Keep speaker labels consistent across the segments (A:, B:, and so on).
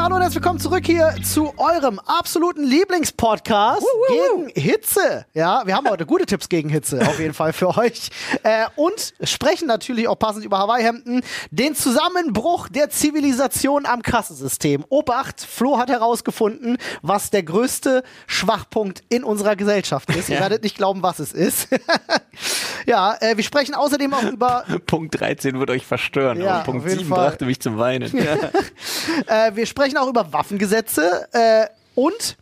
A: Freunde, hallo und herzlich willkommen zurück hier zu eurem absoluten Lieblingspodcast gegen Hitze. Ja, wir haben heute gute Tipps gegen Hitze, auf jeden Fall für euch. Äh, und sprechen natürlich auch passend über Hawaii-Hemden. Den Zusammenbruch der Zivilisation am Kassensystem. Obacht, Flo hat herausgefunden, was der größte Schwachpunkt in unserer Gesellschaft ist. Ihr werdet nicht glauben, was es ist. ja, äh, wir sprechen außerdem auch über
B: Punkt 13 wird euch verstören.
A: Ja,
B: aber Punkt
A: auf jeden
B: 7
A: Fall.
B: brachte mich zum Weinen.
A: Äh, wir sprechen auch über Waffengesetze äh, und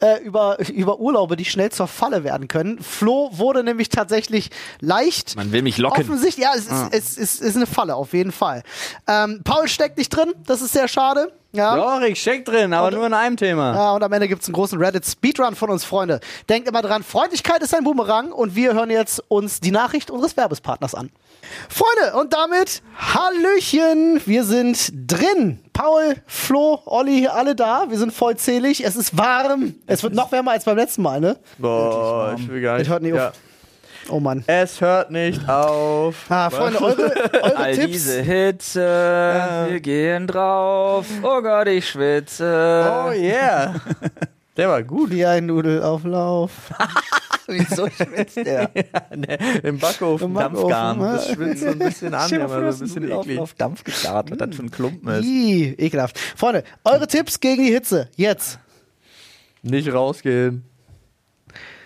A: äh, über, über Urlaube, die schnell zur Falle werden können. Flo wurde nämlich tatsächlich leicht.
B: Man will mich locken.
A: Offensichtlich, ja, es ist, es ist, ist eine Falle, auf jeden Fall. Ähm, Paul steckt nicht drin, das ist sehr schade. Ja.
C: Ich steck drin, aber
A: Und-
C: nur in einem Thema.
A: Ja, und am Ende gibt's einen großen Reddit-Speedrun von uns, Freunde. Denkt immer dran, Freundlichkeit ist ein Boomerang und wir hören jetzt uns die Nachricht unseres Werbespartners an. Freunde, und damit Hallöchen, wir sind drin. Paul, Flo, Olli, alle da. Wir sind vollzählig. Es ist warm. Es wird noch wärmer als beim letzten Mal, ne?
C: Boah, ich will gar nicht.
A: Es hört nicht
C: ja.
A: Oh Mann.
C: Es hört nicht auf.
A: Ah, Freunde, eure, eure
B: All
A: Tipps.
B: diese Hitze, wir gehen drauf. Oh Gott, ich schwitze.
C: Oh yeah. Der war gut.
A: Wie ein Nudelauflauf.
B: Wieso schwitzt der?
C: Nee, Im Backofen.
A: Im Backofen,
C: Dampfgarn.
A: ja.
C: Das schwitzt so ein bisschen an, aber so ein bisschen eklig.
B: auf, Dampf gekarrt, was das für ein Klumpen ist.
A: Ih, ekelhaft. Freunde, eure Tipps gegen die Hitze. Jetzt.
C: Nicht rausgehen.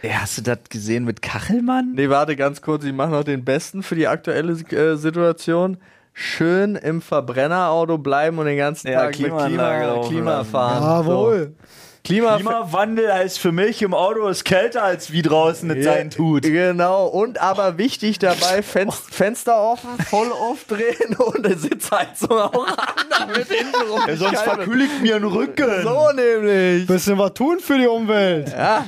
B: Ey, hast du das gesehen mit Kachelmann?
C: Nee, warte ganz kurz. Ich mache noch den besten für die aktuelle äh, Situation. Schön im Verbrennerauto bleiben und den ganzen
B: Ja,
C: Tag mit
B: Klimaanlage
C: Klima,
B: laufen
C: Klima
B: lassen.
C: fahren. So. Klima
B: Klimawandel heißt für mich im Auto ist kälter als wie draußen es sein tut.
C: Genau, und aber wichtig dabei, Fen Fenster offen, voll aufdrehen und eine Sitzheizung auch an, damit hintenrum die
B: Sonst
C: Scheibe-
B: verkühle ich mir den Rücken.
C: So nämlich.
A: Bisschen was tun für die Umwelt.
C: Ja,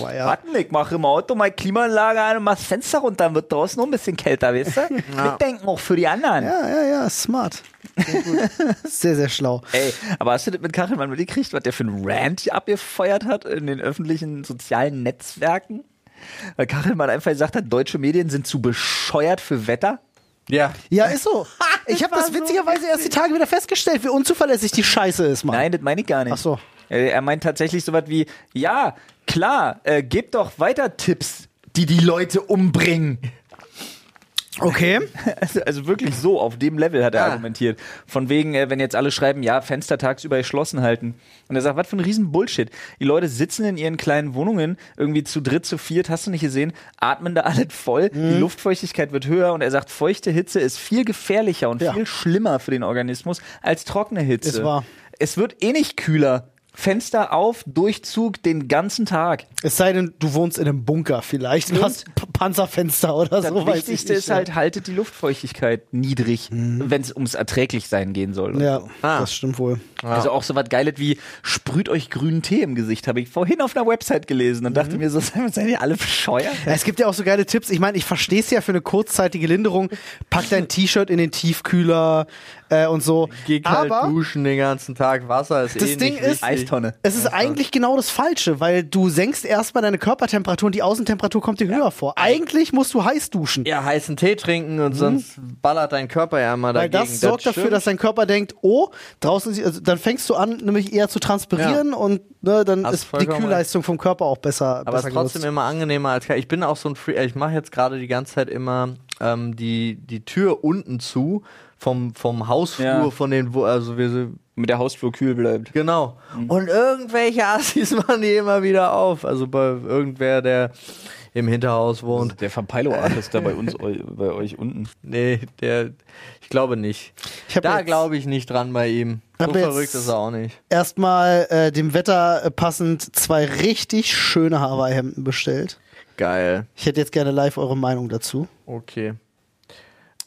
A: Oh, weia.
B: Warten, ich mache im Auto meine Klimaanlage an und mach das Fenster runter, dann wird draußen noch ein bisschen kälter, weißt du? Mitdenken auch für die anderen.
A: Ja, ja, ja, smart. Sehr, sehr, sehr schlau.
B: Ey, aber hast du das mit Kachelmann mitgekriegt, was der für einen Rant abgefeuert hat in den öffentlichen sozialen Netzwerken? Weil Kachelmann einfach gesagt hat, deutsche Medien sind zu bescheuert für Wetter.
C: ja.
A: Ja, ist so. Ich habe das witzigerweise erst die Tage wieder festgestellt, wie unzuverlässig die Scheiße ist, Mann.
B: Nein, das meine ich gar nicht.
A: Ach so.
B: Äh, Er meint tatsächlich so was wie, ja, klar, äh, gebt doch weiter Tipps, die die Leute umbringen.
A: Okay.
B: Also, also wirklich so, auf dem Level hat er
C: Ah.
B: argumentiert. Von wegen, äh, wenn jetzt alle schreiben, ja, Fenster tagsüber geschlossen halten. Und er sagt, was für ein riesen Bullshit. Die Leute sitzen in ihren kleinen Wohnungen, irgendwie zu dritt, zu viert, hast du nicht gesehen, atmen da alles voll,
A: Mhm.
B: die Luftfeuchtigkeit wird höher und er sagt, feuchte Hitze ist viel gefährlicher und
A: Ja.
B: viel schlimmer für den Organismus als trockene Hitze.
A: Ist wahr.
B: Es wird eh nicht kühler. Fenster auf, Durchzug den ganzen Tag.
A: Es sei denn, du wohnst in einem Bunker vielleicht und hast P Panzerfenster oder
B: Das
A: so. ich
B: Wichtigste
A: nicht,
B: ist halt, haltet die Luftfeuchtigkeit niedrig, wenn es ums Erträglichsein gehen soll.
A: Ja,
C: Ah.
A: das stimmt wohl.
B: Also auch so was Geiles wie sprüht euch grünen Tee im Gesicht, habe ich vorhin auf einer Website gelesen und dachte mir so, seid ihr alle bescheuert?
A: Ja, es gibt ja auch so geile Tipps. Ich meine, ich verstehe es ja für eine kurzzeitige Linderung. Pack dein T-Shirt in den Tiefkühler äh, und so.
C: Geh kalt
A: Aber
C: duschen den ganzen Tag, Wasser ist
A: Das
C: eh
A: Ding
C: nicht
A: ist-.
B: Eistonne.
A: es ist eigentlich genau das Falsche, weil du senkst erstmal deine Körpertemperatur und die Außentemperatur kommt dir höher vor. Eigentlich musst du heiß duschen.
C: Ja, heißen Tee trinken und sonst ballert dein Körper ja immer
A: Mhm. Weil
C: dagegen.
A: das sorgt dafür,
C: stimmt.
A: dass dein Körper denkt, oh, draußen, ist- also dann fängst du an, nämlich eher zu transpirieren und ne, dann
C: Hast
A: ist die Kühlleistung vom Körper auch besser.
C: Aber es ist trotzdem
A: genutzt.
C: immer angenehmer als ich bin auch so ein Free. Ich mache jetzt gerade die ganze Zeit immer ähm, die die Tür unten zu vom vom Hausflur
B: Ja.
C: von den wo also wir sind
B: Mit der Hausflur kühl bleibt.
C: genau und irgendwelche Assis machen die immer wieder auf. Also bei irgendwer der im Hinterhaus wohnt.
B: Der Verpeilo-Artist da bei uns, eu- bei euch unten.
C: Nee, der ich glaube nicht.
A: Ich
C: Da glaube ich nicht dran bei ihm. So verrückt ist er auch nicht.
A: Erstmal äh, dem Wetter äh, passend zwei richtig schöne Hawaii-Hemden bestellt.
C: Geil.
A: Ich hätte jetzt gerne live eure Meinung dazu.
C: Okay.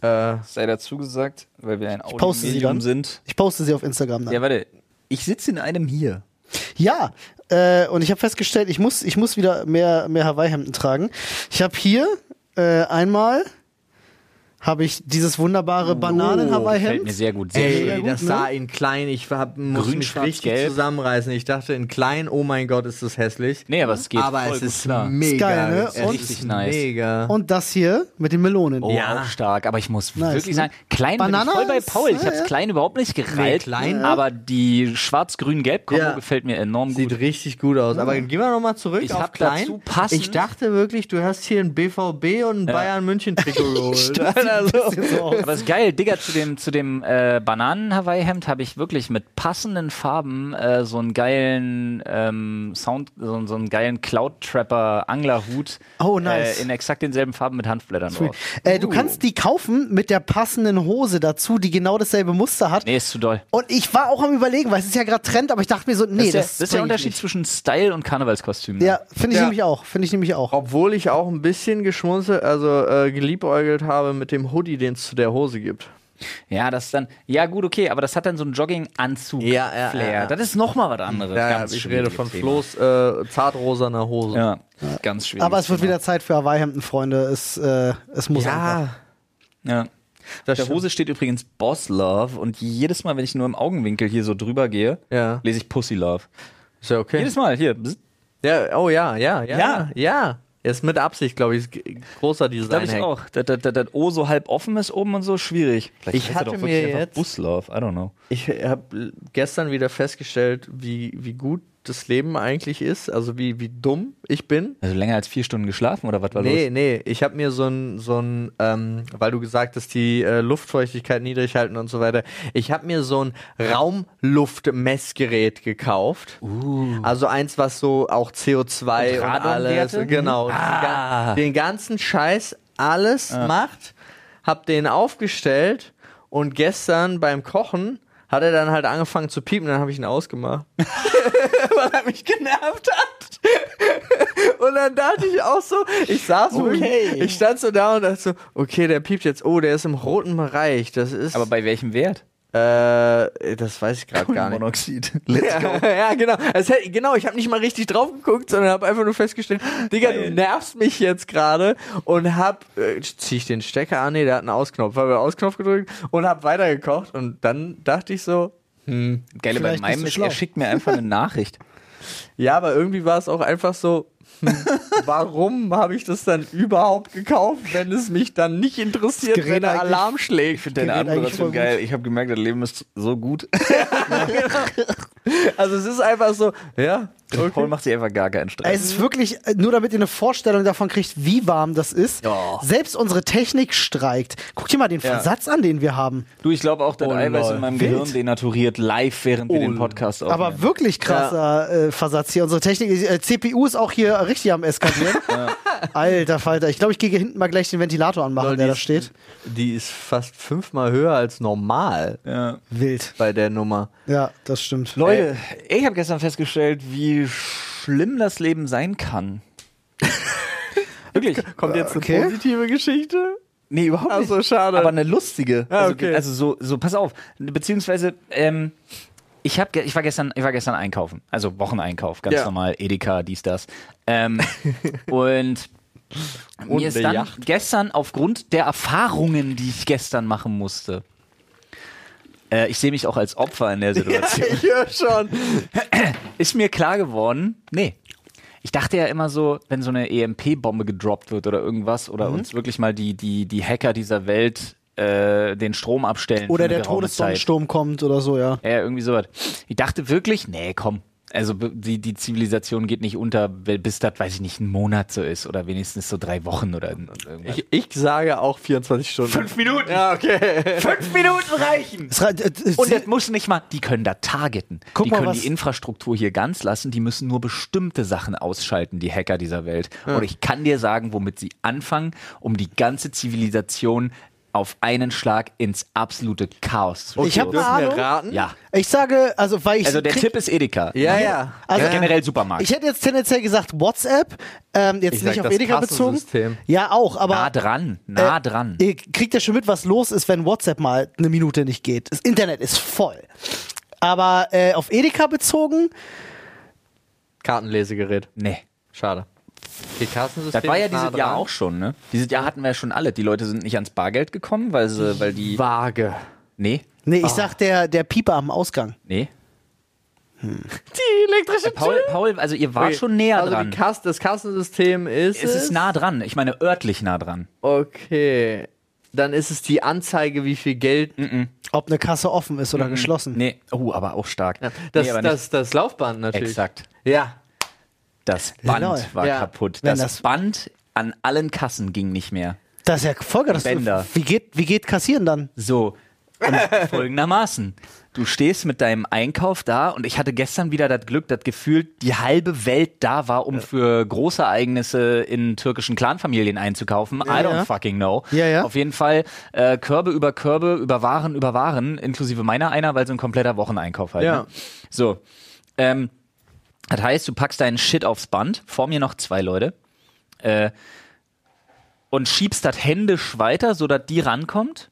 C: Äh,
B: Sei dazu gesagt, weil wir ein Audiomedium sind.
A: Ich poste sie auf Instagram dann.
B: Ja, warte. Ich sitze in einem hier.
A: Ja, äh, und ich habe festgestellt, ich muss, ich muss wieder mehr, mehr Hawaii-Hemden tragen. Ich habe hier äh, einmal habe ich dieses wunderbare Bananen-Hawaii-Hemd.
B: Fällt mir sehr gut. Sehr
C: Ey,
B: schön.
C: das sah in klein, ich hab, muss
B: Grün,
C: mich richtig
B: gelb.
C: zusammenreißen. Ich dachte in klein, oh mein Gott, ist das hässlich.
B: Nee, aber es geht
C: aber
B: voll
C: es
B: gut
C: ist
B: klar.
C: mega.
A: geil, ne?
C: Es
A: Und-
C: ist
B: Richtig nice.
C: Mega.
A: Und das hier mit den Melonen.
B: Oh,
C: Ja.
B: auch stark. Aber ich muss
A: Nice,
B: wirklich
A: ne?
B: sagen, klein
A: Banana
B: bin ich voll bei
A: ist-
B: Paul. Ich hab's
A: ja.
B: klein überhaupt nicht
C: Nee,
B: gereilt.
C: klein-
B: aber die schwarz-grün-gelb-Kombo
C: Ja.
B: gefällt mir enorm
C: Sieht
B: gut.
C: richtig gut aus. Aber gehen wir nochmal zurück
B: Ich
C: auf klein.
B: dazu passend-
C: ich dachte wirklich, du hast hier ein BVB und ein Bayern München Trikot geholt. Also,
A: So.
B: Aber ist geil, Digga, zu dem, zu dem äh, Bananen-Hawaii-Hemd habe ich wirklich mit passenden Farben äh, so einen geilen ähm, Sound, so, so einen geilen Cloud-Trapper-Anglerhut
A: Oh, nice.
B: äh, in exakt denselben Farben mit Handblättern drauf.
A: Äh, du kannst die kaufen mit der passenden Hose dazu, die genau dasselbe Muster hat.
B: Nee, ist zu doll.
A: Und ich war auch am überlegen, weil es ist ja gerade Trend, aber ich dachte mir so, nee,
B: das ist, der,
A: das,
B: das ist der Unterschied
A: nicht.
B: zwischen Style und Karnevalskostüm. ne?
A: Ja, finde ich
C: Ja.
A: nämlich auch. Finde ich nämlich auch.
C: obwohl ich auch ein bisschen geschmunzelt, also äh, geliebäugelt habe mit dem Hoodie, den es zu der Hose gibt.
B: Ja, das ist dann, ja gut, okay, aber das hat dann so einen Jogginganzug-Flair.
C: Ja, ja, ja, ja.
B: Das ist nochmal was anderes.
C: Ja, ja, ich rede von
B: Thema.
C: Flo's äh, zartrosaner Hose.
B: Ja, ganz schwierig.
A: Aber es wird wieder Zeit für Hawaii-Hemden, Freunde. Es, äh, es muss einfach.
C: Ja,
B: Ja.
C: das
B: Auf der. Hose steht übrigens Boss Love und jedes Mal, wenn ich nur im Augenwinkel hier so drüber gehe,
C: Ja.
B: lese ich Pussy Love.
C: Ist ja okay.
B: Jedes Mal, hier.
C: Ja, oh ja, ja, ja.
B: Ja.
C: Ja. Ist mit Absicht, glaube ich. Großer Design.
B: Glaube ich auch. Das, das, das, das O so halb offen ist oben und so, schwierig. Vielleicht
C: Ich
B: er
C: hatte
B: doch
C: mir jetzt-
B: Bus Love, I don't know.
C: Ich habe gestern wieder festgestellt, wie, wie gut das Leben eigentlich ist. Also wie, wie dumm ich bin.
B: Also länger als vier Stunden geschlafen oder was war
C: Nee,
B: los?
C: nee, ich habe mir so ein, so ein ähm, weil du gesagt hast, die äh, Luftfeuchtigkeit niedrig halten und so weiter. Ich habe mir so ein Raumluftmessgerät gekauft. Also eins, was so auch CO2
B: Und
C: und, alles,
B: Radonwerte?
C: genau,
B: Ah.
C: den ganzen Scheiß alles macht. Hab den aufgestellt und gestern beim Kochen hat er dann halt angefangen zu piepen, dann habe ich ihn ausgemacht. Weil er mich genervt hat. Und dann dachte ich auch so, ich saß so,
B: Okay.
C: ich stand so da und dachte so, okay, der piept jetzt, oh, der ist im roten Bereich, das ist,
B: Aber bei welchem Wert?
C: Äh, das weiß ich gerade gar nicht.
B: Monoxid.
C: Ja, ja, genau. Es hätte, genau, ich habe nicht mal richtig drauf geguckt, sondern habe einfach nur festgestellt, Digga, du nervst mich jetzt gerade und hab, äh, zieh ich den Stecker an, nee, der hat einen Ausknopf, habe Ausknopf gedrückt und hab weitergekocht und dann dachte ich so, hm,
B: Geile bei meinem ist, er schickt mir einfach eine Nachricht.
C: ja, aber irgendwie war es auch einfach so, warum habe ich das dann überhaupt gekauft, wenn es mich dann nicht interessiert, wenn der Alarm schlägt?
B: Ich finde deine Anmoderation geil. Ich habe gemerkt, das Leben ist so gut.
C: Also es ist einfach so, ja,
B: Paul macht sich einfach gar keinen Stress.
A: Es ist wirklich, äh, nur damit ihr eine Vorstellung davon kriegt, wie warm das ist.
B: Ja.
A: Selbst unsere Technik streikt. Guck dir mal den Versatz an, den wir haben.
B: Du, ich glaube auch, das
C: Oh,
B: Eiweiß
C: lol.
B: in meinem
A: Wild.
B: Gehirn denaturiert live, während wir den Podcast aufnehmen.
A: Aber wirklich krasser äh, Versatz hier. Unsere Technik, äh, CPU ist auch hier richtig am eskalieren. Alter Falter. Ich glaube, ich gehe hier hinten mal gleich den Ventilator anmachen,
C: Lol,
A: der da steht.
C: Die ist fast fünfmal höher als normal
B: ja.
A: Wild.
C: bei der Nummer.
A: Ja, das stimmt.
B: Leute, ich habe gestern festgestellt, wie schlimm das Leben sein kann. Wirklich.
C: Kommt jetzt eine
A: Okay.
C: positive Geschichte?
B: Nee, überhaupt
C: Ach
B: nicht.
C: so, schade.
B: Aber eine lustige.
C: Ah,
B: also,
C: okay.
B: also so, so, pass auf. Beziehungsweise, ähm, ich, hab, ich, war gestern, ich war gestern einkaufen. Also Wocheneinkauf, ganz
C: Ja.
B: normal. Edeka, dies, das. Ähm, und mir ist
C: eine
B: dann gestern aufgrund der Erfahrungen, die ich gestern machen musste, äh, ich sehe mich auch als Opfer in der Situation,
C: ich höre schon.
B: ist mir klar geworden, nee. Ich dachte ja immer so, wenn so eine EMP-Bombe gedroppt wird oder irgendwas oder
A: Mhm.
B: uns wirklich mal die, die, die Hacker dieser Welt äh, den Strom abstellen.
A: Oder der. Todessonnensturm kommt oder so, ja.
B: Ja, irgendwie sowas. Ich dachte wirklich, nee, komm. Also die, die Zivilisation geht nicht unter, weil- bis das, weiß ich nicht, ein Monat so ist oder wenigstens so drei Wochen oder irgendwas.
C: Ich, ich sage auch 24 Stunden.
B: Fünf Minuten!
C: Ja, okay.
B: Fünf Minuten reichen!
A: Es, rei- äh, äh,
B: Und
A: sie-
B: das muss nicht mal, die können da targeten.
A: Guck
B: die
A: mal,
B: können
A: was-
B: die Infrastruktur hier ganz lassen, die müssen nur bestimmte Sachen ausschalten, die Hacker dieser Welt. Und ich kann dir sagen, womit sie anfangen, um die ganze Zivilisation auf einen Schlag ins absolute Chaos zu
A: Ich hab
B: stürzen.
A: eine Ahnung.
C: raten?
B: Ja.
A: ich sage, also weil ich
B: Also der
A: krieg-
B: Tipp ist Edeka.
C: Ja, ja.
A: Also-
B: generell Supermarkt.
A: Ich hätte jetzt tendenziell gesagt WhatsApp, ähm, jetzt
C: Ich sag
A: nicht auf
C: das
A: Edeka bezogen. Ja, auch, aber
B: nah dran, nah
A: äh,
B: dran.
A: ihr kriegt ja schon mit, was los ist, wenn WhatsApp mal eine Minute nicht geht. Das Internet ist voll. Aber äh, auf Edeka bezogen,
C: Kartenlesegerät.
B: Nee.
C: Schade.
B: Das war ja
C: ist nah
B: dieses Jahr auch schon, ne? Dieses Jahr hatten wir ja schon alle. Die Leute sind nicht ans Bargeld gekommen, weil sie, weil die.
C: Vage.
B: Nee,
A: Nee, ich sag der, der Pieper am Ausgang.
B: nee.
C: Die elektrische
B: Paul, Paul, also ihr wart schon näher
C: also
B: dran.
C: Die Kass, das Kassensystem ist.
B: Es ist nah dran. Ich meine, örtlich nah dran.
C: Okay. Dann ist es die Anzeige, wie viel Geld.
A: Ob eine Kasse offen ist oder geschlossen.
B: Nee, oh, aber auch stark.
C: Das,
B: nee,
C: das, das Laufband natürlich.
B: Exakt.
C: Ja.
B: Das Band
A: Lol.
B: war
C: Ja.
B: kaputt. Das,
A: das-
B: Band an allen Kassen ging nicht mehr.
A: Das ist ja. Das
B: Bänder.
A: Wie geht, wie geht kassieren dann?
B: So. Und folgendermaßen. Du stehst mit deinem Einkauf da und ich hatte gestern wieder das Glück, dass gefühlt die halbe Welt da war, um für große Ereignisse in türkischen Clanfamilien einzukaufen. I don't
A: ja.
B: fucking know.
A: Ja, ja.
B: Auf jeden Fall äh, Körbe über Körbe, über Waren über Waren, inklusive meiner einer, weil so ein kompletter Wocheneinkauf halt.
C: Ja.
B: Ne? So. Ähm, das heißt, du packst deinen Shit aufs Band, vor mir noch zwei Leute, äh, und schiebst das händisch weiter, sodass die rankommt,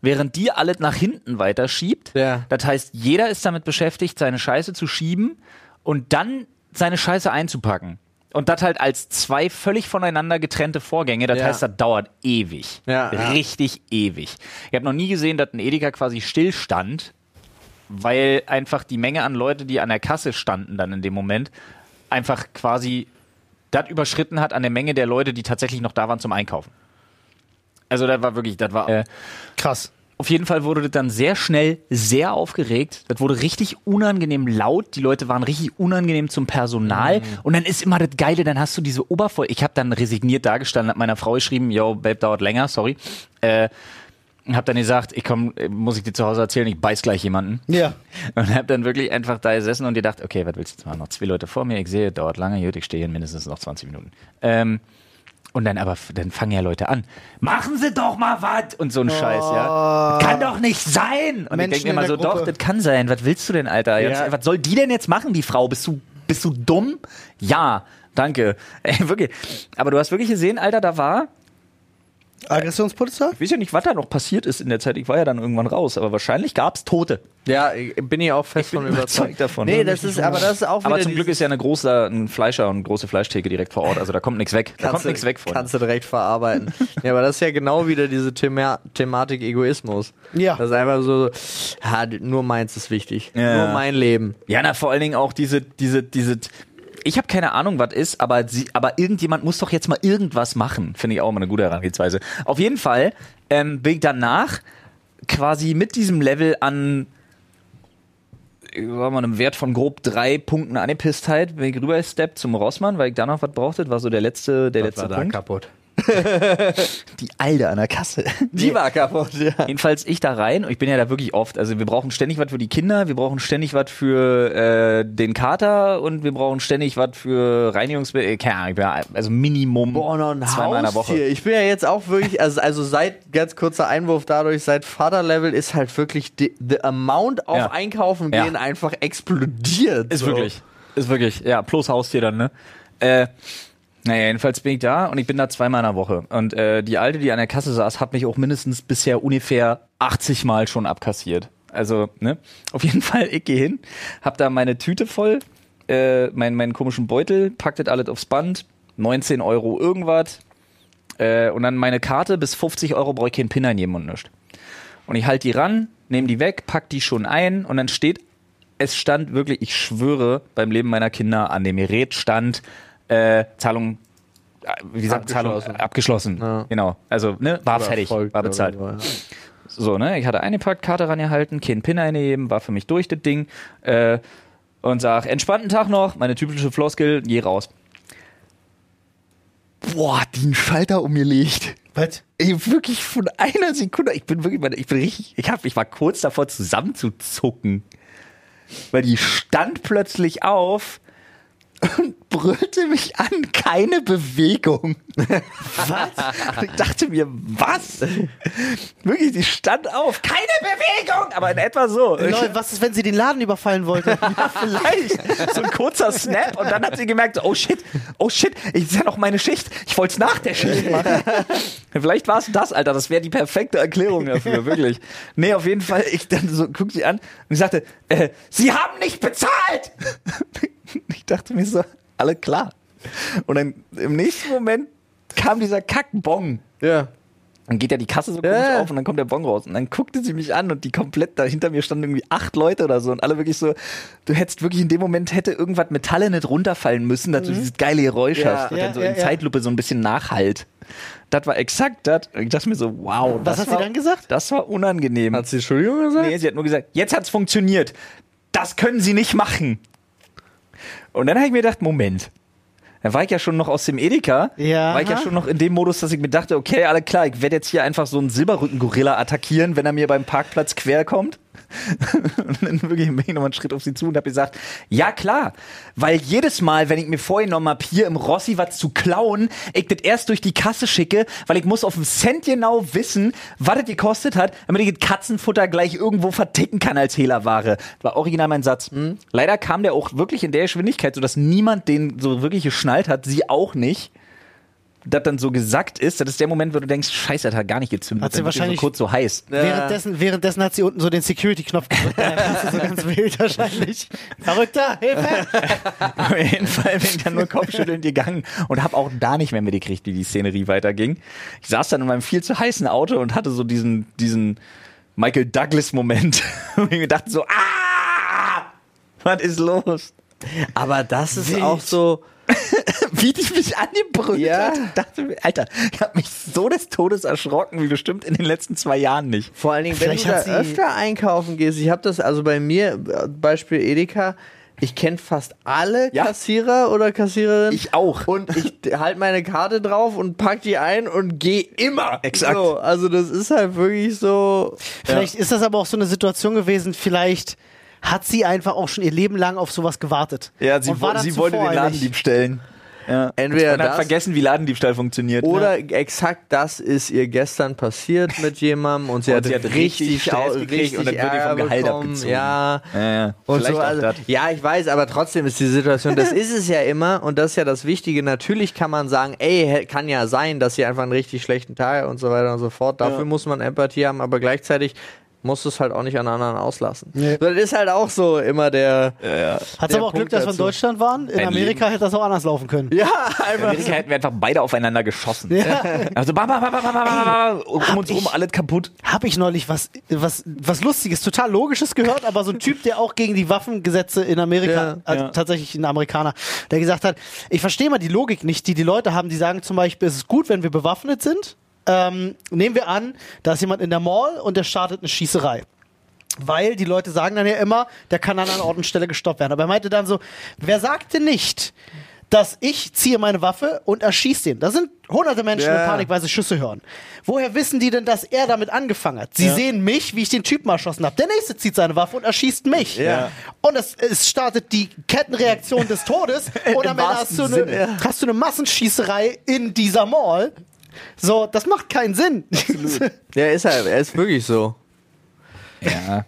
B: während die alles nach hinten weiter schiebt.
C: Ja.
B: Das heißt, jeder ist damit beschäftigt, seine Scheiße zu schieben und dann seine Scheiße einzupacken. Und das halt als zwei völlig voneinander getrennte Vorgänge. Das
C: Ja.
B: heißt, das dauert ewig.
C: Ja.
B: Richtig ewig. Ich habe noch nie gesehen, dass ein Edeka quasi stillstand, weil einfach die Menge an Leute, die an der Kasse standen dann in dem Moment, einfach quasi das überschritten hat an der Menge der Leute, die tatsächlich noch da waren zum Einkaufen. Also das war wirklich, das war äh,
A: Krass.
B: auf jeden Fall wurde das dann sehr schnell sehr aufgeregt. Das wurde richtig unangenehm laut. Die Leute waren richtig unangenehm zum Personal. Und dann ist immer das Geile, dann hast du diese Oberfläche. Ich habe dann resigniert dagestanden, hab meiner Frau geschrieben, yo, Babe, dauert länger, sorry. Äh, hab dann gesagt, ich komm, äh, muss ich dir zu Hause erzählen, ich beiß gleich jemanden.
A: Ja.
B: Und hab dann wirklich einfach da gesessen und gedacht, okay, was willst du jetzt machen? Noch zwei Leute vor mir, ich sehe, dauert lange, gut, ich stehe hier mindestens noch 20 Minuten. Ähm, und dann aber, dann fangen ja Leute an. Machen Sie doch mal was! Und so ein Scheiß, ja. Kann doch nicht sein! Und
A: Oh. Menschen
B: ich denke mir
A: der
B: so,
A: Gruppe.
B: doch, das kann sein. Was willst du denn, Alter? Jetzt,
C: Ja.
B: Was soll die denn jetzt machen, die Frau? Bist du, bist du dumm? Ja, danke. Ey, wirklich. Aber du hast wirklich gesehen, Alter, da war,
A: Aggressionspolizei?
B: ich weiß ja nicht, was da noch passiert ist in der Zeit. Ich war ja dann irgendwann raus, aber wahrscheinlich gab's Tote.
C: Ja, ich- bin ich auch fest
B: bin
C: von
B: überzeugt
C: überzeugt.
B: davon.
C: Nee,
B: Ja,
C: das ist, aber das ist auch
B: Aber zum Glück ist ja eine große, ein Fleischer und eine große Fleischtheke direkt vor Ort. Also da kommt nichts weg. Da kommt
C: Kannst du-
B: nichts weg von.
C: Kannst du direkt verarbeiten. ja, aber das ist ja genau wieder diese Thema Thematik Egoismus.
A: Ja.
C: Das ist einfach so, ha, nur meins ist wichtig.
B: Ja.
C: Nur mein Leben.
B: Ja, na, vor allen Dingen auch diese, diese, diese. Ich habe keine Ahnung, was ist, aber, sie, aber irgendjemand muss doch jetzt mal irgendwas machen. Finde ich auch immer eine gute Herangehensweise. Auf jeden Fall ähm, bin ich danach quasi mit diesem Level an sagen wir mal, einem Wert von grob drei Punkten Angepisstheit bin ich rübergesteppt zum Rossmann, weil ich da noch was brauchte. War so der letzte, der letzte Punkt.
C: kaputt.
B: Die Alte an der Kasse.
C: Die war kaputt, ja.
B: Jedenfalls ich da rein ich bin ja da wirklich oft. Also wir brauchen ständig was für die Kinder, wir brauchen ständig was für äh, den Kater und wir brauchen ständig was für Reinigungsmittel. Keine Ahnung, ich bin ja- also Minimum
C: Boah, noch ein
B: zweimal in der. Woche.
C: Ich bin ja jetzt auch wirklich, also, also seit, ganz kurzer Einwurf dadurch, seit Vaterlevel ist halt wirklich die, the amount auf
B: Ja.
C: Einkaufen
B: Ja.
C: gehen einfach explodiert.
B: Ist
C: so.
B: wirklich, ist wirklich, ja, plus Haustier dann, ne? Äh, naja, jedenfalls bin ich da und ich bin da zweimal in der Woche. Und äh, die Alte, die an der Kasse saß, hat mich auch mindestens bisher ungefähr 80 Mal schon abkassiert. Also, ne? Auf jeden Fall, ich gehe hin, hab da meine Tüte voll, äh, mein, meinen komischen Beutel, packt das alles aufs Band, 19 Euro irgendwas, äh, und dann meine Karte, bis 50 Euro brauche ich keinen Pin eingeben und nichts. Und ich halte die ran, nehme die weg, pack die schon ein und dann steht, es stand wirklich, ich schwöre, beim Leben meiner Kinder an dem Gerät stand äh, Zahlung, äh, wie gesagt, Zahlung
C: Abgeschlossen. Ja.
B: Genau. Also, ne, war
C: Oder
B: fertig,
C: erfolgt
B: war bezahlt.
C: ja.
B: So, ne, ich hatte eine Karte rangehalten, keinen Pin eingeben, war für mich durch das Ding äh, und sag, entspannten Tag noch, meine typische Floskel, geh raus. Boah, die einen Schalter umgelegt.
A: Was?
B: Ey, wirklich von einer Sekunde. Ich bin wirklich, ich bin richtig, ich hab, ich war kurz davor zusammenzuzucken. Weil die stand plötzlich auf und brüllte mich an, keine Bewegung. was? Und ich dachte mir, was? Wirklich, die stand auf, keine Bewegung, aber in etwa so.
A: Leute, was ist, wenn sie den Laden überfallen wollte?
B: Vielleicht. So ein kurzer Snap und dann hat sie gemerkt, oh shit, oh shit, ich ist ja noch meine Schicht. Ich wollte es nach der Schicht machen. Vielleicht war es das, Alter. Das wäre die perfekte Erklärung dafür, wirklich. Nee, auf jeden Fall, ich dann so guck sie an und ich sagte, äh, Sie haben nicht bezahlt! Ich dachte mir so, alle klar. Und dann im nächsten Moment kam dieser Kackbong.
C: Ja.
B: Dann geht ja die Kasse so komisch
C: Ja.
B: auf und dann kommt der Bon raus. Und dann guckte sie mich an und die komplett, da hinter mir standen irgendwie acht Leute oder so und alle wirklich so, du hättest wirklich in dem Moment hätte irgendwas Metalle nicht runterfallen müssen, dass du dieses geile Geräusch
C: Ja.
B: hast und
A: Ja,
B: dann so in. Zeitlupe so ein bisschen Nachhalt. Das war exakt das. Ich dachte mir so, wow.
A: Was
B: das
A: hat sie
B: war,
A: dann gesagt?
B: Das war unangenehm.
C: Hat sie Entschuldigung gesagt?
B: Nee, sie hat nur gesagt, jetzt hat's funktioniert. Das können sie nicht machen. Und dann habe ich mir gedacht, Moment. Da war ich ja schon noch aus dem Edeka.
A: Ja.
B: War ich ja schon noch in dem Modus, dass ich mir dachte, okay, alle klar, ich werde jetzt hier einfach so einen Silberrücken-Gorilla attackieren, wenn er mir beim Parkplatz quer kommt. und dann wirklich bin ich nochmal einen Schritt auf sie zu und habe gesagt, ja klar, weil jedes Mal, wenn ich mir vorgenommen habe, hier im Rossi was zu klauen, ich das erst durch die Kasse schicke, weil ich muss auf den Cent genau wissen, was das gekostet hat, damit ich das Katzenfutter gleich irgendwo verticken kann als Hehlerware. Das war original mein Satz. Leider kam der auch wirklich in der Geschwindigkeit, sodass niemand den so wirklich geschnallt hat, sie auch nicht. Das dann so gesagt ist, das ist der Moment, wo du denkst, scheiße, das hat gar nicht gezündet.
A: Hat sie wahrscheinlich-
B: so kurz so heiß.
A: Währenddessen, währenddessen hat sie unten so den Security-Knopf gedrückt. Da hast du so ganz wild wahrscheinlich. Verrückter, Hilfe!
B: Auf jeden Fall bin ich dann nur kopfschüttelnd gegangen und habe auch da nicht mehr mitgekriegt, wie die Szenerie weiterging. Ich saß dann in meinem viel zu heißen Auto und hatte so diesen, diesen Michael Douglas-Moment. Und ich mir dachte so, ah, was ist los?
C: Aber das ist
A: Wild.
C: auch so.
B: Wie die mich angebrüllt
C: Ja.
B: hat. Ich dachte mir, Alter, ich habe mich so des Todes erschrocken, wie bestimmt in den letzten zwei Jahren nicht.
C: Vor allen Dingen, wenn
A: Vielleicht
C: du da öfter einkaufen gehst. Ich habe das also bei mir, Beispiel Edeka. Ich kenne fast alle
B: Ja.
C: Kassierer oder Kassiererinnen.
B: Ich auch.
C: Und ich halte meine Karte drauf und pack die ein und gehe immer.
B: Exakt.
C: So, also das ist halt wirklich so.
A: Vielleicht ist das aber auch so eine Situation gewesen, vielleicht hat sie einfach auch schon ihr Leben lang auf sowas gewartet.
B: Ja, sie, wo- sie wollte den. Ladendieb stellen. Ja.
C: Entweder
B: und hat
C: das-
B: vergessen, wie Ladendiebstahl funktioniert.
C: Oder
B: ne?
C: exakt das ist ihr gestern passiert mit jemandem und sie,
B: Und
C: hat,
B: sie hat richtig
C: richtig,
B: Stress
C: richtig
B: und dann wird ihr vom Gehalt
C: bekommen.
B: abgezogen.
C: Ja,
B: Ja, ja.
C: Und
B: Vielleicht
C: so,
B: auch
C: also,
B: das.
C: ja, ich weiß, aber trotzdem ist die Situation, das ist es ja immer und das ist ja das Wichtige. Natürlich kann man sagen, ey, kann ja sein, dass sie einfach einen richtig schlechten Tag und so weiter und so fort. Dafür
B: Ja.
C: muss man Empathie haben, aber gleichzeitig musst du es halt auch nicht an anderen auslassen.
A: Nee.
C: Das ist halt auch so immer der.
A: Ja,
C: ja.
A: Hat's aber auch
C: Punkt Glück,
A: dass wir in. Deutschland waren. In
B: Ein
A: Amerika Leben. hätte das auch anders laufen können.
C: Ja, einfach.
B: In Amerika hätten wir einfach beide aufeinander geschossen.
A: Ja.
B: Also bam, bam, bam, bam, bam, bam, um uns rum, alles kaputt.
A: Habe ich neulich was, was, was Lustiges, total Logisches gehört, aber so ein Typ, der auch gegen die Waffengesetze in Amerika,
C: ja,
A: also
B: ja.
A: tatsächlich ein Amerikaner, der gesagt hat, ich verstehe mal die Logik nicht, die die Leute haben, die sagen zum Beispiel, es ist gut, wenn wir bewaffnet sind, ähm, nehmen wir an, da ist jemand in der Mall und der startet eine Schießerei. Weil die Leute sagen dann ja immer, der kann an einer Ort und Stelle gestoppt werden. Aber er meinte dann so, wer sagte nicht, dass ich ziehe meine Waffe und erschieße den? Da sind hunderte Menschen
C: Ja.
A: in Panik, weil sie Schüsse hören. Woher wissen die denn, dass er damit angefangen hat? Sie sehen mich, wie ich den Typen erschossen habe. Der nächste zieht seine Waffe und erschießt mich.
C: Ja.
A: Und es, es startet die Kettenreaktion des Todes und am Ende hast du, eine, hast du eine Massenschießerei in dieser Mall. So, das macht keinen Sinn.
C: Ja, ist halt, er ist wirklich so.
B: Ja.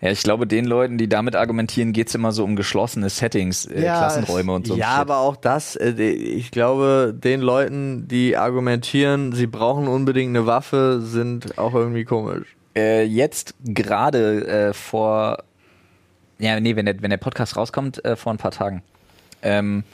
B: Ja, ich glaube, den Leuten, die damit argumentieren, geht's immer so um geschlossene Settings, äh,
A: Ja,
B: Klassenräume und so.
C: Ja,
B: Shit.
C: aber auch das, äh, ich glaube, den Leuten, die argumentieren, sie brauchen unbedingt eine Waffe, sind auch irgendwie komisch.
B: äh, jetzt gerade äh, vor, ja, nee, wenn der, wenn der Podcast rauskommt, äh, vor ein paar Tagen, ähm,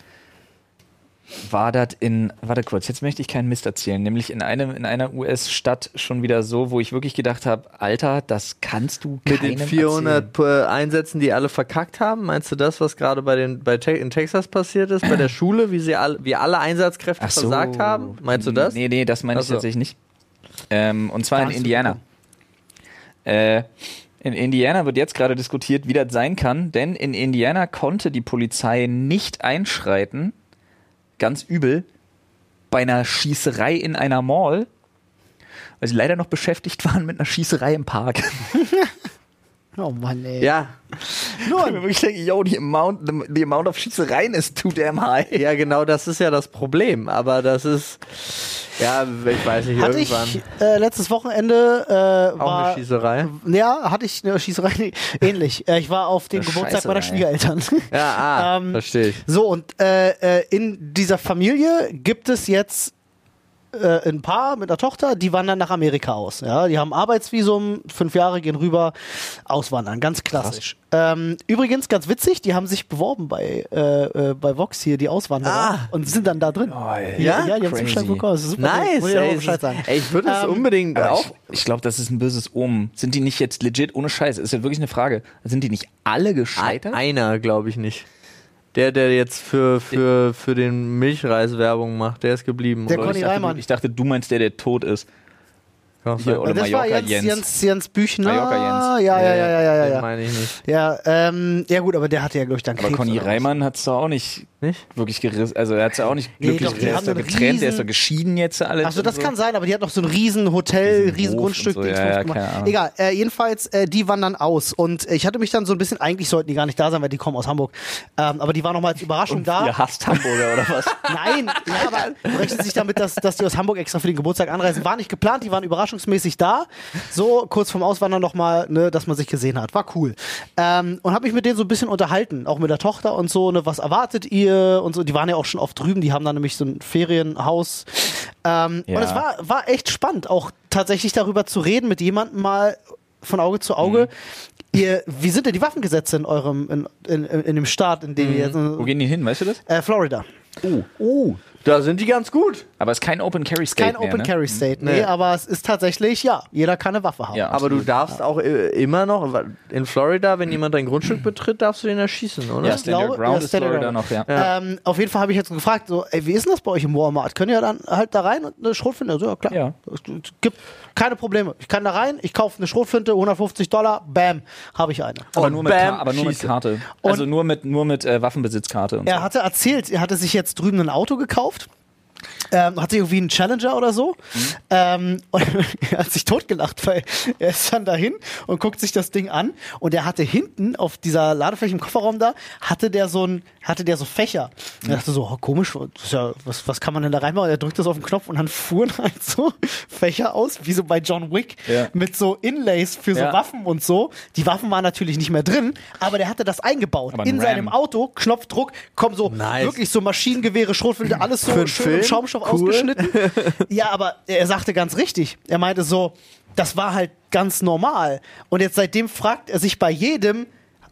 B: war das in, warte kurz, jetzt möchte ich keinen Mist erzählen, nämlich in einem, in einer US-Stadt schon wieder so, wo ich wirklich gedacht habe, Alter, das kannst du
C: Mit den 400 äh, Einsätzen, die alle verkackt haben, meinst du das, was gerade bei den bei Te in Texas passiert ist, bei der Schule, wie sie alle, wie alle Einsatzkräfte
B: so.
C: versagt haben? Meinst du das?
B: Nee, nee, das meine ich
C: so.
B: tatsächlich nicht. Ähm, und zwar in Indiana. Äh, in Indiana wird jetzt gerade diskutiert, wie das sein kann, denn in Indiana konnte die Polizei nicht einschreiten, ganz übel, bei einer Schießerei in einer Mall, weil sie leider noch beschäftigt waren mit einer Schießerei im Park.
A: oh Mann, ey.
C: Ja,
B: Ich mir wirklich denke, yo, die amount, the, the amount of Schießereien ist too damn high.
C: ja, genau, das ist ja das Problem. Aber das ist, ja, ich weiß nicht,
A: Hatte
C: irgendwann
A: ich äh, letztes Wochenende äh,
C: auch
A: war
C: eine Schießerei.
A: Ja, hatte ich eine Schießerei nee, ähnlich. Äh, ich war auf dem Geburtstag meiner
B: Scheißerei.
A: Schwiegereltern.
C: Ja, ah,
A: Ähm,
C: verstehe ich.
A: So, und äh, äh, in dieser Familie gibt es jetzt äh, ein Paar mit einer Tochter, die wandern nach Amerika aus. Ja, die haben Arbeitsvisum, fünf Jahre gehen rüber, auswandern, ganz klassisch. Ähm, übrigens, ganz witzig, die haben sich beworben bei, äh, äh, bei Vox hier, die Auswanderer,
C: Ah.
A: und sind dann da drin.
B: ey.
A: ja, ja, die haben
B: Crazy.
A: Zuschlag bekommen. Das ist super.
C: Nice,
A: Muss ich auch
C: ey,
A: Bescheid sagen.
C: ey, ich würde das
A: Ähm,
C: unbedingt
B: Aber
C: auch.
B: ich, ich glaube, das ist ein böses Omen. Sind die nicht jetzt legit ohne Scheiß? Ist ja wirklich eine Frage. Sind die nicht alle gescheitert?
C: Einer, glaube ich nicht. Der, der jetzt für, für, für den Milchreis Werbung macht, der ist geblieben.
A: Der
C: oder?
A: Conny
B: ich, dachte,
A: Reimann.
B: du, ich dachte, du meinst der, der tot ist. Hier, oder
A: das war
B: Mallorca
A: Jens,
B: Jens.
A: Jens, Jens Büchner.
B: Mallorca Jens.
A: Ja, ja, ja, ja, ja,
C: Den
A: ja.
C: meine ich nicht.
A: Ja, ähm, ja gut, aber der hatte ja, glaube ich, dann
B: Aber
A: Krebs
B: Conny
A: oder was.
B: Reimann hat es doch auch nicht
C: Nicht?
B: wirklich gerissen. Also er hat es ja auch nicht
A: Nee,
B: glücklich
A: doch, die
B: der
A: haben
B: ist doch
A: einen
B: getrennt, der ist
A: riesen-
B: doch geschieden jetzt alle.
A: Achso, das kann sein, aber die hat noch so ein riesen Hotel,
B: Riesen Hof
A: Grundstück,
B: und so, ja, ja,
A: gemacht.
B: Ahnung.
A: Egal, äh, jedenfalls, äh, die wandern aus und äh, ich hatte mich dann so ein bisschen, eigentlich sollten die gar nicht da sein, weil die kommen aus Hamburg, ähm, aber die waren nochmal als Überraschung da.
B: Ihr hasst Hamburger oder was?
A: Nein, ja, aber rechnen sich damit, dass, dass die aus Hamburg extra für den Geburtstag anreisen. War nicht geplant, die waren überraschungsmäßig da. So kurz vorm Auswandern nochmal, ne, dass man sich gesehen hat. War cool. Ähm, und habe mich mit denen so ein bisschen unterhalten, auch mit der Tochter und so, ne, was erwartet ihr und so. Die waren ja auch schon oft drüben, die haben da nämlich so ein Ferienhaus. Ähm,
B: Ja.
A: Und es war, war echt spannend, auch tatsächlich darüber zu reden, mit jemandem mal von Auge zu Auge. Ihr, wie sind denn die Waffengesetze in eurem, in, in, in dem Staat, in dem ihr jetzt,
B: Wo gehen die hin, weißt du das?
A: äh, Florida.
B: Oh. Oh.
C: Da sind die ganz gut.
B: Aber es ist kein Open Carry State
A: Kein
B: mehr,
A: Open
B: ne?
A: Carry State, nee,
C: Nee.
A: aber es ist tatsächlich, ja, jeder kann eine Waffe haben.
B: Ja,
C: Aber du darfst auch äh, immer noch, in Florida, wenn jemand dein Grundstück betritt, darfst du den erschießen, oder?
B: Ja, Stand Your
A: glaube-
B: Ground
A: ja,
B: ist Florida
A: Ground.
B: noch, ja.
A: Ähm, auf jeden Fall habe ich jetzt gefragt, so, ey, wie ist denn das bei euch im Walmart? Können ihr dann halt da rein und eine Schrotflinte? So, ja, klar.
B: Ja.
A: Es gibt keine Probleme. Ich kann da rein, ich kaufe eine Schrotflinte, 150 Dollar, bam, habe ich eine.
B: Aber
C: Und
B: nur mit,
C: bam,
B: aber nur mit. Karte. Also nur mit, nur mit äh, Waffenbesitzkarte und
A: Er
B: so.
A: hatte erzählt, er hatte sich jetzt drüben ein Auto gekauft. Ähm, hatte irgendwie einen Challenger oder so. Ähm, und er hat sich totgelacht, weil er ist dann dahin und guckt sich das Ding an. Und er hatte hinten auf dieser Ladefläche im Kofferraum da, hatte der so ein, hatte der so Fächer. Und er dachte so, oh, komisch, ja, was, was kann man denn da reinmachen? Und er drückt das auf den Knopf und dann fuhren halt so Fächer aus, wie so bei John Wick,
B: Ja.
A: mit so Inlays für so
B: Ja.
A: Waffen und so. Die Waffen waren natürlich nicht mehr drin, aber der hatte das eingebaut. In
B: Ram.
A: seinem Auto, Knopfdruck, kommen so
C: Nice.
A: wirklich so Maschinengewehre, Schrotflinte, alles so schön im
C: Film?
A: Schaumstoff
C: Cool.
A: ausgeschnitten. ja, aber er sagte ganz richtig. Er meinte so, das war halt ganz normal. Und jetzt seitdem fragt er sich bei jedem,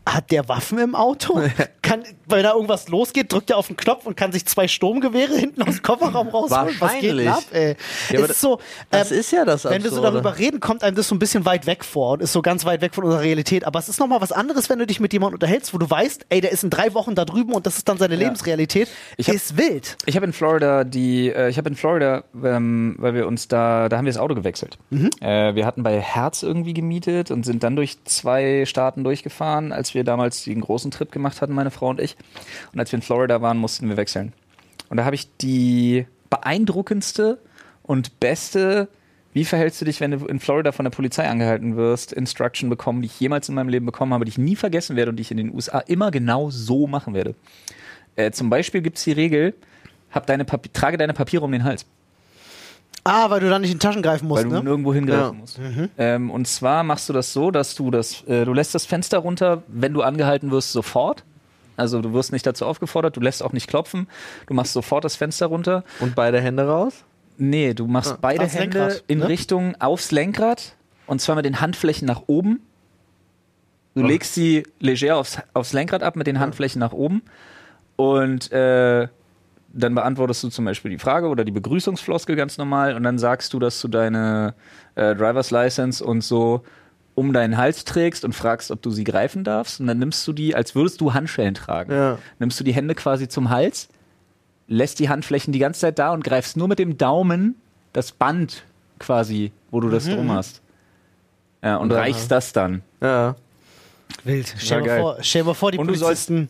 A: hat der Waffen im Auto? Kann, wenn da irgendwas losgeht, drückt er auf den Knopf und kann sich zwei Sturmgewehre hinten aus dem Kofferraum rausholen. Was geht denn ab, ey?
C: Ja,
A: ist so,
C: das
A: ähm,
C: ist ja das
A: wenn wir so
C: Absurde.
A: darüber reden, kommt einem das so ein bisschen weit weg vor und ist so ganz weit weg von unserer Realität. Aber es ist nochmal was anderes, wenn du dich mit jemandem unterhältst, wo du weißt, ey, der ist in drei Wochen da drüben und das ist dann seine Lebensrealität.
B: Ich hab-
A: ist wild.
B: Ich habe in Florida die, äh, ich habe in Florida, ähm, weil wir uns da, da haben wir das Auto gewechselt. Äh, wir hatten bei Herz irgendwie gemietet und sind dann durch zwei Staaten durchgefahren, als wir damals den großen Trip gemacht hatten, meine Frau und ich. Und als wir in Florida waren, mussten wir wechseln. Und da habe ich die beeindruckendste und beste wie verhältst du dich, wenn du in Florida von der Polizei angehalten wirst, Instruction bekommen, die ich jemals in meinem Leben bekommen habe, die ich nie vergessen werde und die ich in den USA immer genau so machen werde. Äh, zum Beispiel gibt es die Regel, hab deine Papi trage deine Papiere um den Hals,
A: Ah, weil du dann nicht in die Taschen greifen musst,
B: weil du
A: ne?
B: nirgendwo hingreifen
C: Ja.
B: musst. Ähm, und zwar machst du das so, dass du das, äh, du lässt das Fenster runter, wenn du angehalten wirst, sofort. Also du wirst nicht dazu aufgefordert, du lässt auch nicht klopfen, du machst sofort das Fenster runter.
C: Und beide Hände raus?
B: Nee, du machst beide
A: ans
B: Hände
A: Lenkrad,
B: in
A: ne?
B: Richtung aufs Lenkrad und zwar mit den Handflächen nach oben. Du legst sie leger aufs, aufs Lenkrad ab mit den Handflächen nach oben und äh, dann beantwortest du zum Beispiel die Frage oder die Begrüßungsfloskel ganz normal und dann sagst du, dass du deine äh, Driver's License und so um deinen Hals trägst und fragst, ob du sie greifen darfst und dann nimmst du die, als würdest du Handschellen tragen,
C: Ja.
B: nimmst du die Hände quasi zum Hals, lässt die Handflächen die ganze Zeit da und greifst nur mit dem Daumen das Band quasi, wo du das drum hast. Ja, und,
C: dann-
B: reichst das dann.
C: Ja.
A: Wild. Stell
B: Ja,
A: dir vor, stell mal vor, die
B: Und du sollst-
A: Polizisten,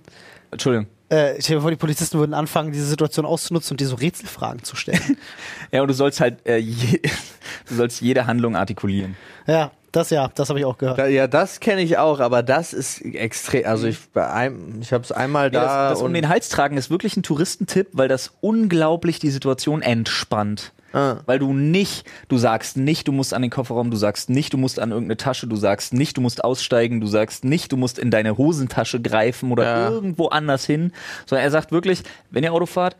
B: Entschuldigung.
A: äh, stell dir vor, die Polizisten würden anfangen, diese Situation auszunutzen und dir so Rätselfragen zu stellen.
B: Ja, und du sollst halt, äh, je, du sollst jede Handlung artikulieren.
A: ja, das ja, das habe ich auch gehört.
C: Da, ja, das kenne ich auch, aber das ist extrem. Also ich bei einem, ich habe es einmal
B: Ja,
C: da
B: das, das um den Hals tragen ist wirklich ein Touristentipp, weil das unglaublich die Situation entspannt.
C: Ah.
B: Weil du nicht, du sagst nicht, du musst an den Kofferraum, du sagst nicht, du musst an irgendeine Tasche, du sagst nicht, du musst aussteigen, du sagst nicht, du musst in deine Hosentasche greifen oder
C: Ja.
B: irgendwo anders hin. Sondern er sagt wirklich, wenn ihr Auto fahrt,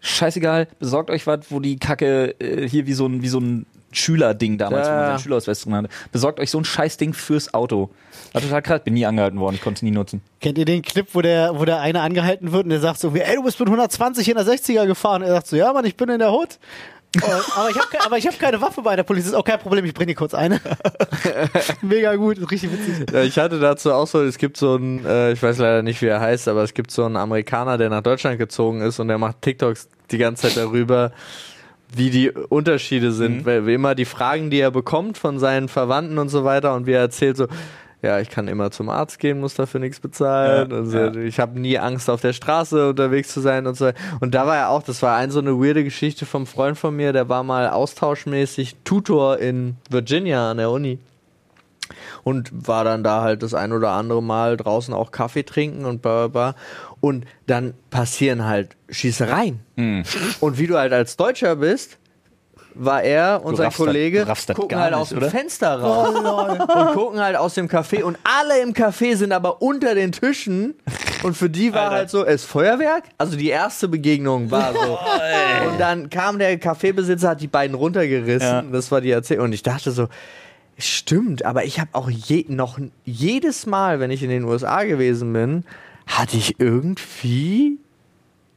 B: scheißegal, besorgt euch was, wo die Kacke äh, hier wie so ein, wie so ein Schülerding damals,
C: Ja.
B: wo man seinen Schülerausweis drin hatte. Besorgt euch so ein Scheißding fürs Auto. War total krass, bin nie angehalten worden, ich konnte es nie nutzen.
A: Kennt ihr den Clip, wo der, wo der eine angehalten wird und der sagt so, wie, ey, du bist mit 120 in der 60er gefahren. Er sagt so, ja, Mann, ich bin in der Hood. Und, aber ich habe ich hab keine Waffe bei der Polizei. Ist auch kein Problem, ich bring dir kurz eine. Mega gut, ist richtig witzig.
C: Ja, ich hatte dazu auch so, es gibt so einen, äh, ich weiß leider nicht, wie er heißt, aber es gibt so einen Amerikaner, der nach Deutschland gezogen ist und der macht TikToks die ganze Zeit darüber, wie die Unterschiede sind, weil wie immer die Fragen, die er bekommt von seinen Verwandten und so weiter und wie er erzählt so, ja, ich kann immer zum Arzt gehen, muss dafür nichts bezahlen.
B: Ja,
C: also,
B: ja.
C: Ich habe nie Angst, auf der Straße unterwegs zu sein und so. Und da war er auch, das war ein so eine weirde Geschichte vom Freund von mir, der war mal austauschmäßig Tutor in Virginia an der Uni und war dann da halt das ein oder andere Mal draußen auch Kaffee trinken und bla bla bla. Und dann passieren halt Schießereien.
B: Hm.
C: Und wie du halt als Deutscher bist, war er und
B: Du
C: sein
B: das-
C: Kollege
B: das
C: gucken
B: gar
C: halt
B: nicht,
C: aus dem
B: oder?
C: Fenster raus und gucken halt aus dem Café und alle im Café sind aber unter den Tischen und für die war
B: Alter.
C: halt so, es ist Feuerwerk. Also die erste Begegnung war so. und dann kam der Kaffeebesitzer, hat die beiden runtergerissen.
B: Ja.
C: Das war die Erzählung und ich dachte so, Stimmt, aber ich habe auch je, noch jedes Mal, wenn ich in den USA gewesen bin, hatte ich irgendwie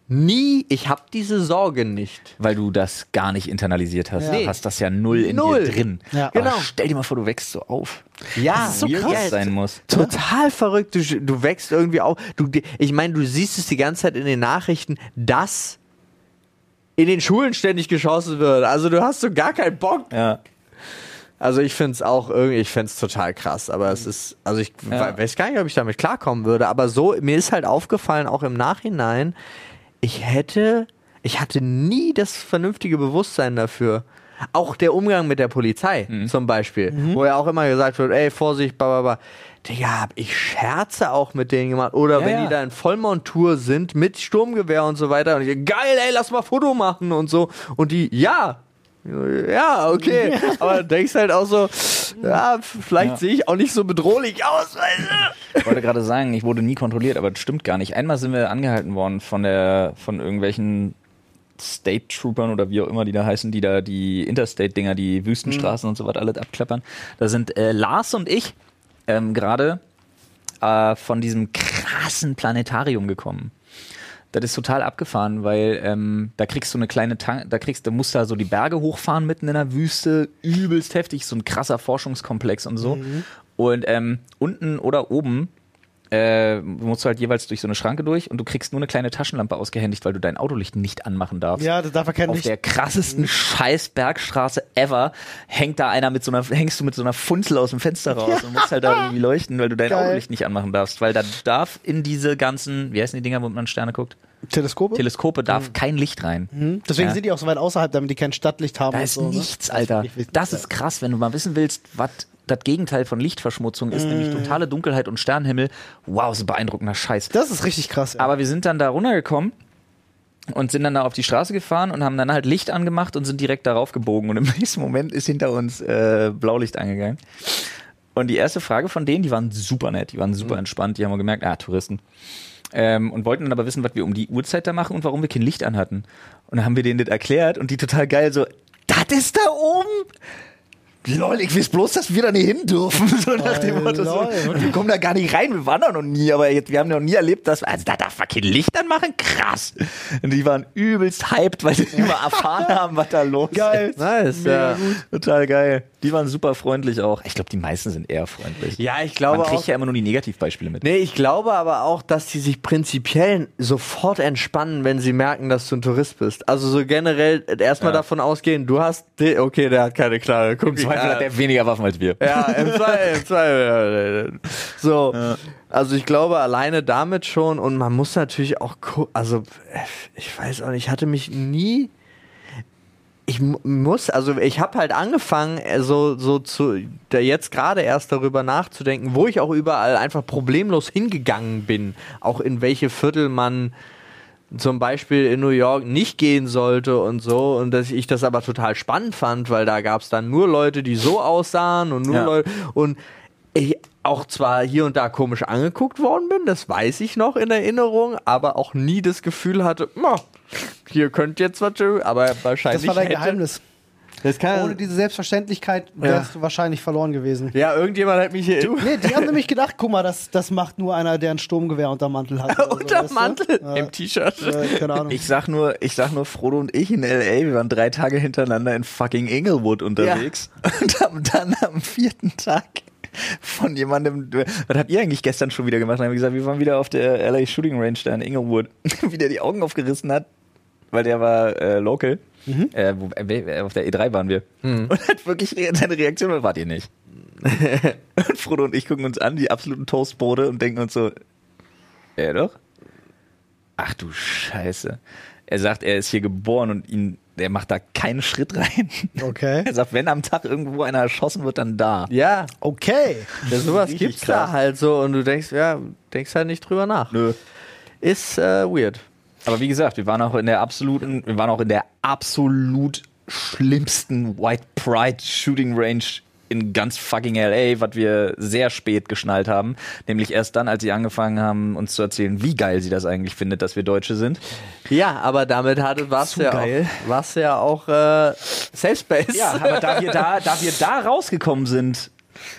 C: nie, ich habe diese Sorge nicht.
B: Weil du das gar nicht internalisiert hast.
C: Ja.
B: Du
C: Nee.
B: hast das ja null in
C: Null.
B: dir drin.
A: Ja.
B: Aber
C: Genau.
B: stell dir mal vor, du wächst so auf.
C: Ja,
B: so krass sein muss.
C: Total verrückt. Du, du wächst irgendwie auf. Du, ich meine, du siehst es die ganze Zeit in den Nachrichten, dass in den Schulen ständig geschossen wird. Also du hast so gar keinen Bock.
B: Ja.
C: Also ich finde es auch irgendwie, ich finde es total krass, aber es ist, also ich
B: Ja.
C: weiß gar nicht, ob ich damit klarkommen würde, aber so, mir ist halt aufgefallen, auch im Nachhinein, ich hätte, ich hatte nie das vernünftige Bewusstsein dafür. Auch der Umgang mit der Polizei
B: Mhm.
C: zum Beispiel, wo ja auch immer gesagt wird, ey, Vorsicht, bla bla bla. Digga, hab ich Scherze auch mit denen gemacht. Oder
B: Ja,
C: wenn
B: ja.
C: die da in Vollmontur sind mit Sturmgewehr und so weiter. Und ich, geil, ey, lass mal Foto machen und so. Und die, ja, ja, okay. Aber du denkst halt auch so, ja, vielleicht
B: Ja.
C: sehe ich auch nicht so bedrohlich aus.
B: Ich wollte gerade sagen, ich wurde nie kontrolliert, aber das stimmt gar nicht. Einmal sind wir angehalten worden von der, von irgendwelchen State Troopern oder wie auch immer die da heißen, die da die Interstate-Dinger, die Wüstenstraßen und so was alles abklappern. Da sind äh, Lars und ich ähm, gerade äh, von diesem krassen Planetarium gekommen. Das ist total abgefahren, weil ähm, da kriegst du eine kleine Tank, da kriegst du musst da so die Berge hochfahren mitten in der Wüste, übelst heftig, so ein krasser Forschungskomplex und so. Und ähm, unten oder oben äh, musst du halt jeweils durch so eine Schranke durch und du kriegst nur eine kleine Taschenlampe ausgehändigt, weil du dein Autolicht nicht anmachen darfst.
A: Ja, das darf er kein
B: Auf
A: Licht.
B: der krassesten scheiß Bergstraße ever hängt da einer mit so einer, hängst du mit so einer Funzel aus dem Fenster raus und musst halt da irgendwie leuchten, weil du dein
A: Geil.
B: Autolicht nicht anmachen darfst, weil da darf in diese ganzen, wie heißen die Dinger, wo man Sterne guckt?
A: Teleskope?
B: Teleskope darf kein Licht rein.
A: Mhm. Deswegen
B: Ja.
A: sind die auch so weit außerhalb, damit die kein Stadtlicht haben.
B: Da ist
A: so, ne?
B: nichts, Alter.
A: wirklich wichtig,
B: Das
A: ja.
B: ist krass, wenn du mal wissen willst, was das Gegenteil von Lichtverschmutzung ist, nämlich totale Dunkelheit und Sternenhimmel. Wow, so beeindruckender Scheiß.
A: Das ist richtig krass. Ja.
B: Aber wir sind dann da runtergekommen und sind dann da auf die Straße gefahren und haben dann halt Licht angemacht und sind direkt darauf gebogen. Und im nächsten Moment ist hinter uns äh, Blaulicht angegangen. Und die erste Frage von denen, die waren super nett, die waren super entspannt, die haben wir gemerkt, ah, Touristen. Ähm, und wollten dann aber wissen, was wir um die Uhrzeit da machen und warum wir kein Licht anhatten. Und dann haben wir denen das erklärt und die total geil so, das ist da oben? Lol, ich weiß bloß, dass wir da nicht hin dürfen. So nach dem Motto, so, wir kommen da gar nicht rein, wir waren da noch nie, aber jetzt, wir haben noch nie erlebt, dass, also da darf man kein Licht anmachen, krass. Und die waren übelst hyped, weil sie immer erfahren haben, was da los
A: Geil.
B: ist.
C: Nice, ja.
B: Total geil. Die waren super freundlich auch. Ich glaube, die meisten sind eher freundlich.
C: Ja, ich glaube
B: Man kriegt
C: auch.
B: ja immer nur die Negativbeispiele mit.
C: Nee, ich glaube aber auch, dass die sich prinzipiell sofort entspannen, wenn sie merken, dass du ein Tourist bist. Also so generell erstmal
B: Ja.
C: davon ausgehen, du hast, okay, der hat keine klare
B: Im Zweifel hat der weniger Waffen als wir.
C: Ja, im Zweifel, im Zweifel. So. Also ich glaube alleine damit schon und man muss natürlich auch gu- also ich weiß auch nicht, ich hatte mich nie ich mu- muss, also ich habe halt angefangen, äh, so, so zu, da jetzt gerade erst darüber nachzudenken, wo ich auch überall einfach problemlos hingegangen bin, auch in welche Viertel man zum Beispiel in New York nicht gehen sollte und so und dass ich das aber total spannend fand, weil da gab es dann nur Leute, die so aussahen und nur
B: Ja.
C: Leute und ich, auch zwar hier und da komisch angeguckt worden bin, das weiß ich noch in Erinnerung, aber auch nie das Gefühl hatte, "Ma, hier könnte jetzt was, schön", aber wahrscheinlich
A: Das war dein
C: hätte,
A: Geheimnis.
C: Das kann,
A: Ohne diese Selbstverständlichkeit wärst du wahrscheinlich verloren gewesen.
C: ja, irgendjemand hat mich hier
A: Nee, die haben nämlich gedacht, guck mal, das, das macht nur einer, der ein Sturmgewehr unter Mantel hat. oder so,
C: unter
A: weißt du?
C: Mantel
A: Ja.
C: im T-Shirt.
A: Äh, keine Ahnung.
B: Ich sag nur, ich sag nur, Frodo und ich in L.A., wir waren drei Tage hintereinander in fucking Inglewood unterwegs und haben dann am vierten Tag von jemandem, was habt ihr eigentlich gestern schon wieder gemacht? Dann haben wir gesagt, wir waren wieder auf der L.A. Shooting Range da in Inglewood, wie der die Augen aufgerissen hat, weil der war äh, local. Äh, wo, äh, auf der E3 waren wir. Und hat wirklich re- seine Reaktion war, wart ihr nicht. und Frodo und ich gucken uns an, die absoluten Toastbrote und denken uns so, ja doch. Ach du Scheiße. Er sagt, er ist hier geboren und ihn, der macht da keinen Schritt rein.
A: Okay.
B: Er sagt, wenn am Tag irgendwo einer erschossen wird, dann da.
C: Ja,
A: Okay.
C: ja, sowas
B: Richtig
C: gibt's da
B: krass.
C: halt so und du denkst, ja, denkst halt nicht drüber nach.
B: Nö.
C: Ist äh, weird.
B: Aber wie gesagt, wir waren auch in der absoluten, wir waren auch in der absolut schlimmsten White Pride Shooting Range in ganz fucking LA, was wir sehr spät geschnallt haben. Nämlich erst dann, als sie angefangen haben, uns zu erzählen, wie geil sie das eigentlich findet, dass wir Deutsche sind.
C: Ja, aber damit hatte was
B: Zu
C: ja
B: geil.
C: auch, war's ja auch äh, Safe Space.
B: Ja, aber da wir da, da wir da rausgekommen sind,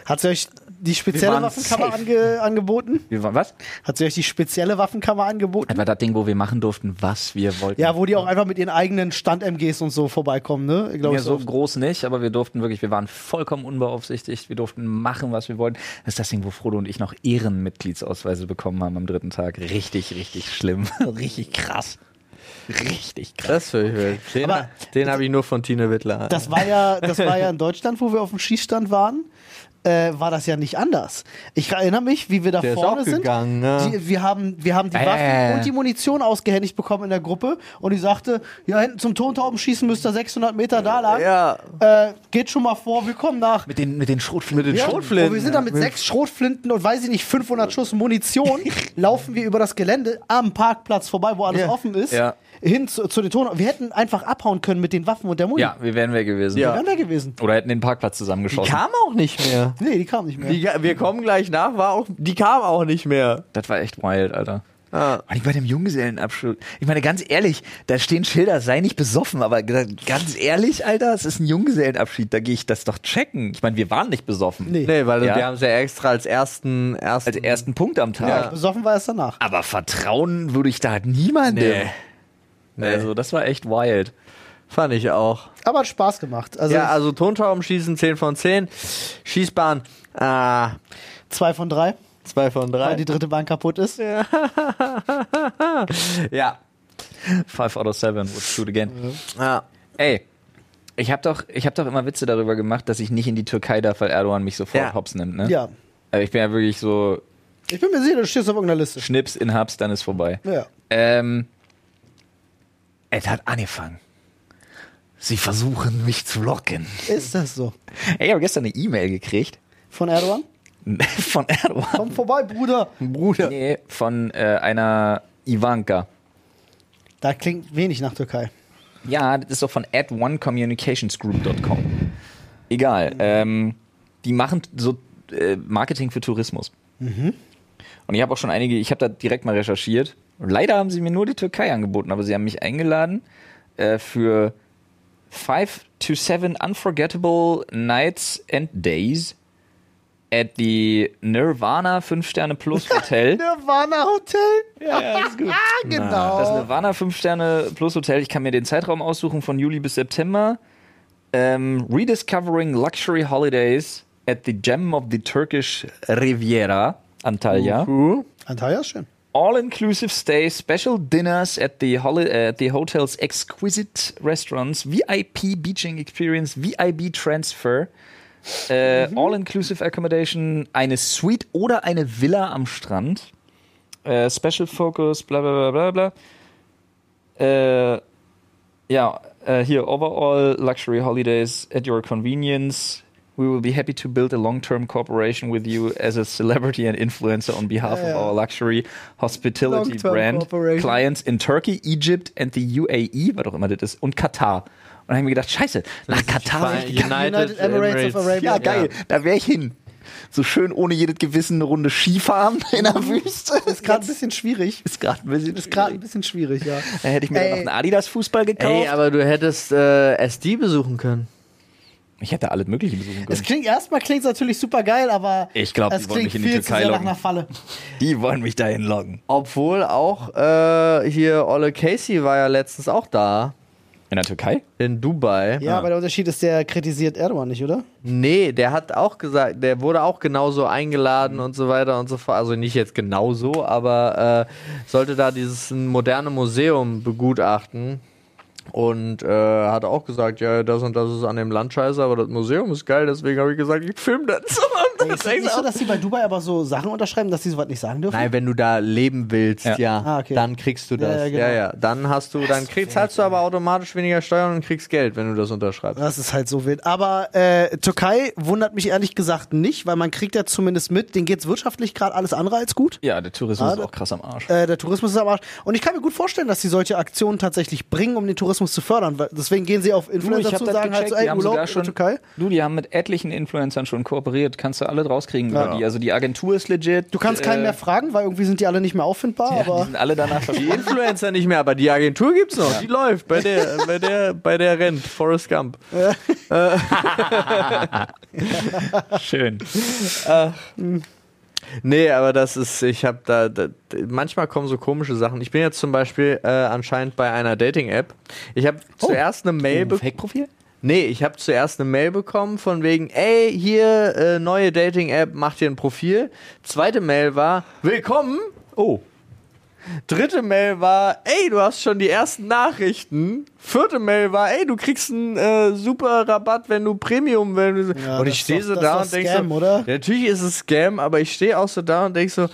A: Hat sie euch die spezielle Waffenkammer
B: safe.
A: ange angeboten?
B: wir waren, was?
A: Hat sie euch die spezielle Waffenkammer angeboten?
B: War das Ding, wo wir machen durften, was wir wollten.
A: Ja, wo die auch einfach mit ihren eigenen Stand-MGs und so vorbeikommen, ne? Ich glaube,
B: Ja, so groß nicht, aber wir durften wirklich, wir waren vollkommen unbeaufsichtigt, wir durften machen, was wir wollten. Das ist das Ding, wo Frodo und ich noch Ehrenmitgliedsausweise bekommen haben am dritten Tag. Richtig, richtig schlimm. richtig krass. Richtig krass.
C: Das ich. Den,
A: Aber-
C: den habe ich nur von Tine Wittler.
A: Das war ja, das war ja in Deutschland, wo wir auf dem Schießstand waren. Äh, war das ja nicht anders. Ich erinnere mich, wie wir da
C: Der
A: vorne sind.
C: gegangen, ne?
A: Die, wir haben, wir haben die
B: Äh.
A: Waffen und die Munition ausgehändigt bekommen in der Gruppe und die sagte, ja, hinten zum Tontaubenschießen müsst ihr 600 Meter da lang.
C: ja,
A: Äh, geht schon mal vor, wir kommen nach.
B: Mit den, mit den Schrotflinten.
C: Mit den
A: Ja,
C: Schrotflinten.
A: Und wir sind da mit sechs Schrotflinten und weiß ich nicht, 500 Schuss Munition, laufen wir über das Gelände am Parkplatz vorbei, wo alles
C: Ja.
A: offen ist,
B: Ja.
A: Hin zu, zu den Ton. Wir hätten einfach abhauen können mit den Waffen und der Muni.
B: Ja, wir wären weg gewesen.
C: Ja.
A: Wären wir gewesen.
B: Oder hätten den Parkplatz
C: die
B: zusammengeschossen.
C: kam auch nicht mehr.
A: Nee, die kam nicht mehr.
C: Die, wir kommen gleich nach, war auch, die kam auch nicht mehr.
B: Das war echt wild, Alter.
C: Ah.
B: Und ich bei dem Junggesellenabschluss. Ich meine, ganz ehrlich, da stehen Schilder, sei nicht besoffen, aber ganz ehrlich, Alter, es ist ein Junggesellenabschied, da gehe ich das doch checken. Ich meine, wir waren nicht besoffen.
A: Nee.
C: Nee, weil
B: Ja.
C: wir haben es ja extra als ersten, ersten
B: Als ersten Punkt am Tag.
A: Besoffen war es danach.
B: Aber vertrauen würde ich da niemandem.
C: Nee. Nee.
B: Also, das war echt wild.
C: fand ich auch.
A: Aber hat Spaß gemacht. Also,
C: ja, also Tontaubenschießen 10 von 10. Schießbahn, ah,
A: zwei von drei,
C: 2 von
A: weil
C: 3.
A: die dritte Bahn kaputt ist.
C: Ja.
B: Five out of seven would shoot again.
C: ja.
B: Ey, ich habe doch, ich hab doch immer Witze darüber gemacht, dass ich nicht in die Türkei darf, weil Erdogan mich sofort
C: Ja.
B: hops nimmt. Ne?
A: Ja.
B: Aber ich bin ja wirklich so,
A: Ich bin mir sicher, du stehst auf irgendeiner Liste.
B: Schnips in Hubs, dann ist vorbei.
A: Ja.
B: Ähm, es hat angefangen. Sie versuchen mich zu locken.
A: Ist das so?
B: Ey, ich habe gestern eine E-Mail gekriegt
A: Von Erdogan?
B: von Erdogan.
A: Komm vorbei, Bruder.
C: Bruder.
B: Nee, von äh, einer Ivanka.
A: Da klingt wenig nach Türkei.
B: Ja, das ist doch von at1communicationsgroup.com. Egal. Ähm, die machen so äh, Marketing für Tourismus. Und ich habe auch schon einige, ich habe da direkt mal recherchiert. Und leider haben sie mir nur die Türkei angeboten, aber sie haben mich eingeladen äh, für five to seven unforgettable nights and days at the Nirvana 5 Sterne Plus Hotel.
A: Nirvana Hotel?
B: ja, ja, ist gut.
A: Ah, genau.
B: Das Nirvana 5 Sterne Plus Hotel. Ich kann mir den Zeitraum aussuchen von Juli bis September. Ähm, Rediscovering Luxury Holidays at the Gem of the Turkish Riviera, Antalya.
C: Uh,
A: Antalya ist schön.
B: All-inclusive stay, special dinners at the, at the hotel's exquisite restaurants, VIP beaching experience, VIB transfer, äh, all-inclusive accommodation, eine Suite oder eine Villa am Strand, äh, special focus, bla bla bla bla bla. Äh, ja, hier, overall luxury holidays at your convenience. We will be happy to build a long-term cooperation with you as a celebrity and influencer on behalf
A: Ja, ja.
B: of our luxury hospitality brand. Clients in Turkey, Egypt and the UAE, was auch immer das ist, und Katar. Und dann habe ich mir gedacht, scheiße, nach Katar.
C: United,
A: United Emirates of Arabia.
B: Ja, geil, da wäre ich hin. so schön ohne jedes Gewissen eine Runde Skifahren in der Wüste.
A: Ist gerade ein bisschen schwierig.
B: Ist gerade ein bisschen
A: Ist gerade ein bisschen schwierig, ja.
B: Da hätte ich mir
A: Ey.
B: dann noch einen Adidas-Fußball gekauft.
C: Ey, aber du hättest äh, SD besuchen können.
B: Ich hätte alles Mögliche besuchen
A: Es
B: können.
A: klingt erstmal klingt natürlich super geil, aber
B: Ich glaub,
A: es
B: die wollen
A: klingt
B: mich in die
A: viel
B: Türkei locken.
A: nach einer Falle.
B: Die wollen mich dahin loggen.
C: Obwohl auch äh, hier Olle Casey war ja letztens auch da.
B: In der Türkei?
C: In Dubai.
A: Ja, aber der Unterschied ist, der kritisiert Erdogan nicht, oder?
C: Nee, der hat auch gesagt, der wurde auch genauso eingeladen und so weiter und so fort. Also nicht jetzt genauso, aber äh, sollte da dieses moderne Museum begutachten. Und äh, hat auch gesagt, ja, das und das ist an dem Land scheiße, aber das Museum ist geil, deswegen habe ich gesagt, ich filme das. Und
A: Ist es nicht so, dass sie bei Dubai aber so Sachen unterschreiben, dass sie sowas nicht sagen dürfen?
C: Nein, wenn du da leben willst,
B: Ja.
C: ja,
A: Ah, okay.
C: dann kriegst du
A: Ja,
C: das.
A: ja,
C: Ja,
A: genau.
C: ja, Dann hast du, dann kriegst, zahlst du aber automatisch weniger Steuern und kriegst Geld, wenn du das unterschreibst.
A: Das ist halt so wild. Aber äh, Türkei wundert mich ehrlich gesagt nicht, weil man kriegt ja zumindest mit, denen geht's wirtschaftlich gerade alles andere als gut.
B: Ja, der Tourismus
A: Ah,
B: ist auch krass am Arsch.
A: Äh, der Tourismus ist am Arsch. Und ich kann mir gut vorstellen, dass sie solche Aktionen tatsächlich bringen, um den Tourismus zu fördern. Weil deswegen gehen sie auf Influencer zu und sagen halt so, ey,
B: die haben
A: Urlaub in der
B: schon,
A: Türkei.
B: du, die haben mit etlichen Influencern schon kooperiert. Kannst du alle rauskriegen
A: Ja.
B: über die. Also die Agentur ist legit.
A: Du kannst keinen
B: äh,
A: mehr fragen, weil irgendwie sind die alle nicht mehr auffindbar.
B: Ja, die
A: aber
B: sind alle danach
C: Die. Influencer nicht mehr, aber die Agentur gibt's noch. Die läuft. Bei der, bei der, bei der rennt. Forrest Gump.
B: Schön.
C: Nee, aber das ist, ich habe da, da, manchmal kommen so komische Sachen. Ich bin jetzt zum Beispiel äh, anscheinend bei einer Dating-App. Ich habe zuerst eine Mail bekommen.
B: Fake-Profil?
C: Nee, ich habe zuerst eine Mail bekommen von wegen, ey, hier, äh, neue Dating-App, mach dir ein Profil. Zweite Mail war, willkommen.
B: Oh.
C: Dritte Mail war, ey, du hast schon die ersten Nachrichten. Vierte Mail war, ey, du kriegst einen äh, super Rabatt, wenn du Premium, du
A: Ja,
C: und ich stehe
A: doch-
C: so
A: das
C: da und
A: doch
C: denke
A: Scam,
C: so,
A: oder?
C: Ja, natürlich ist es Scam, aber ich stehe auch so da und denke so,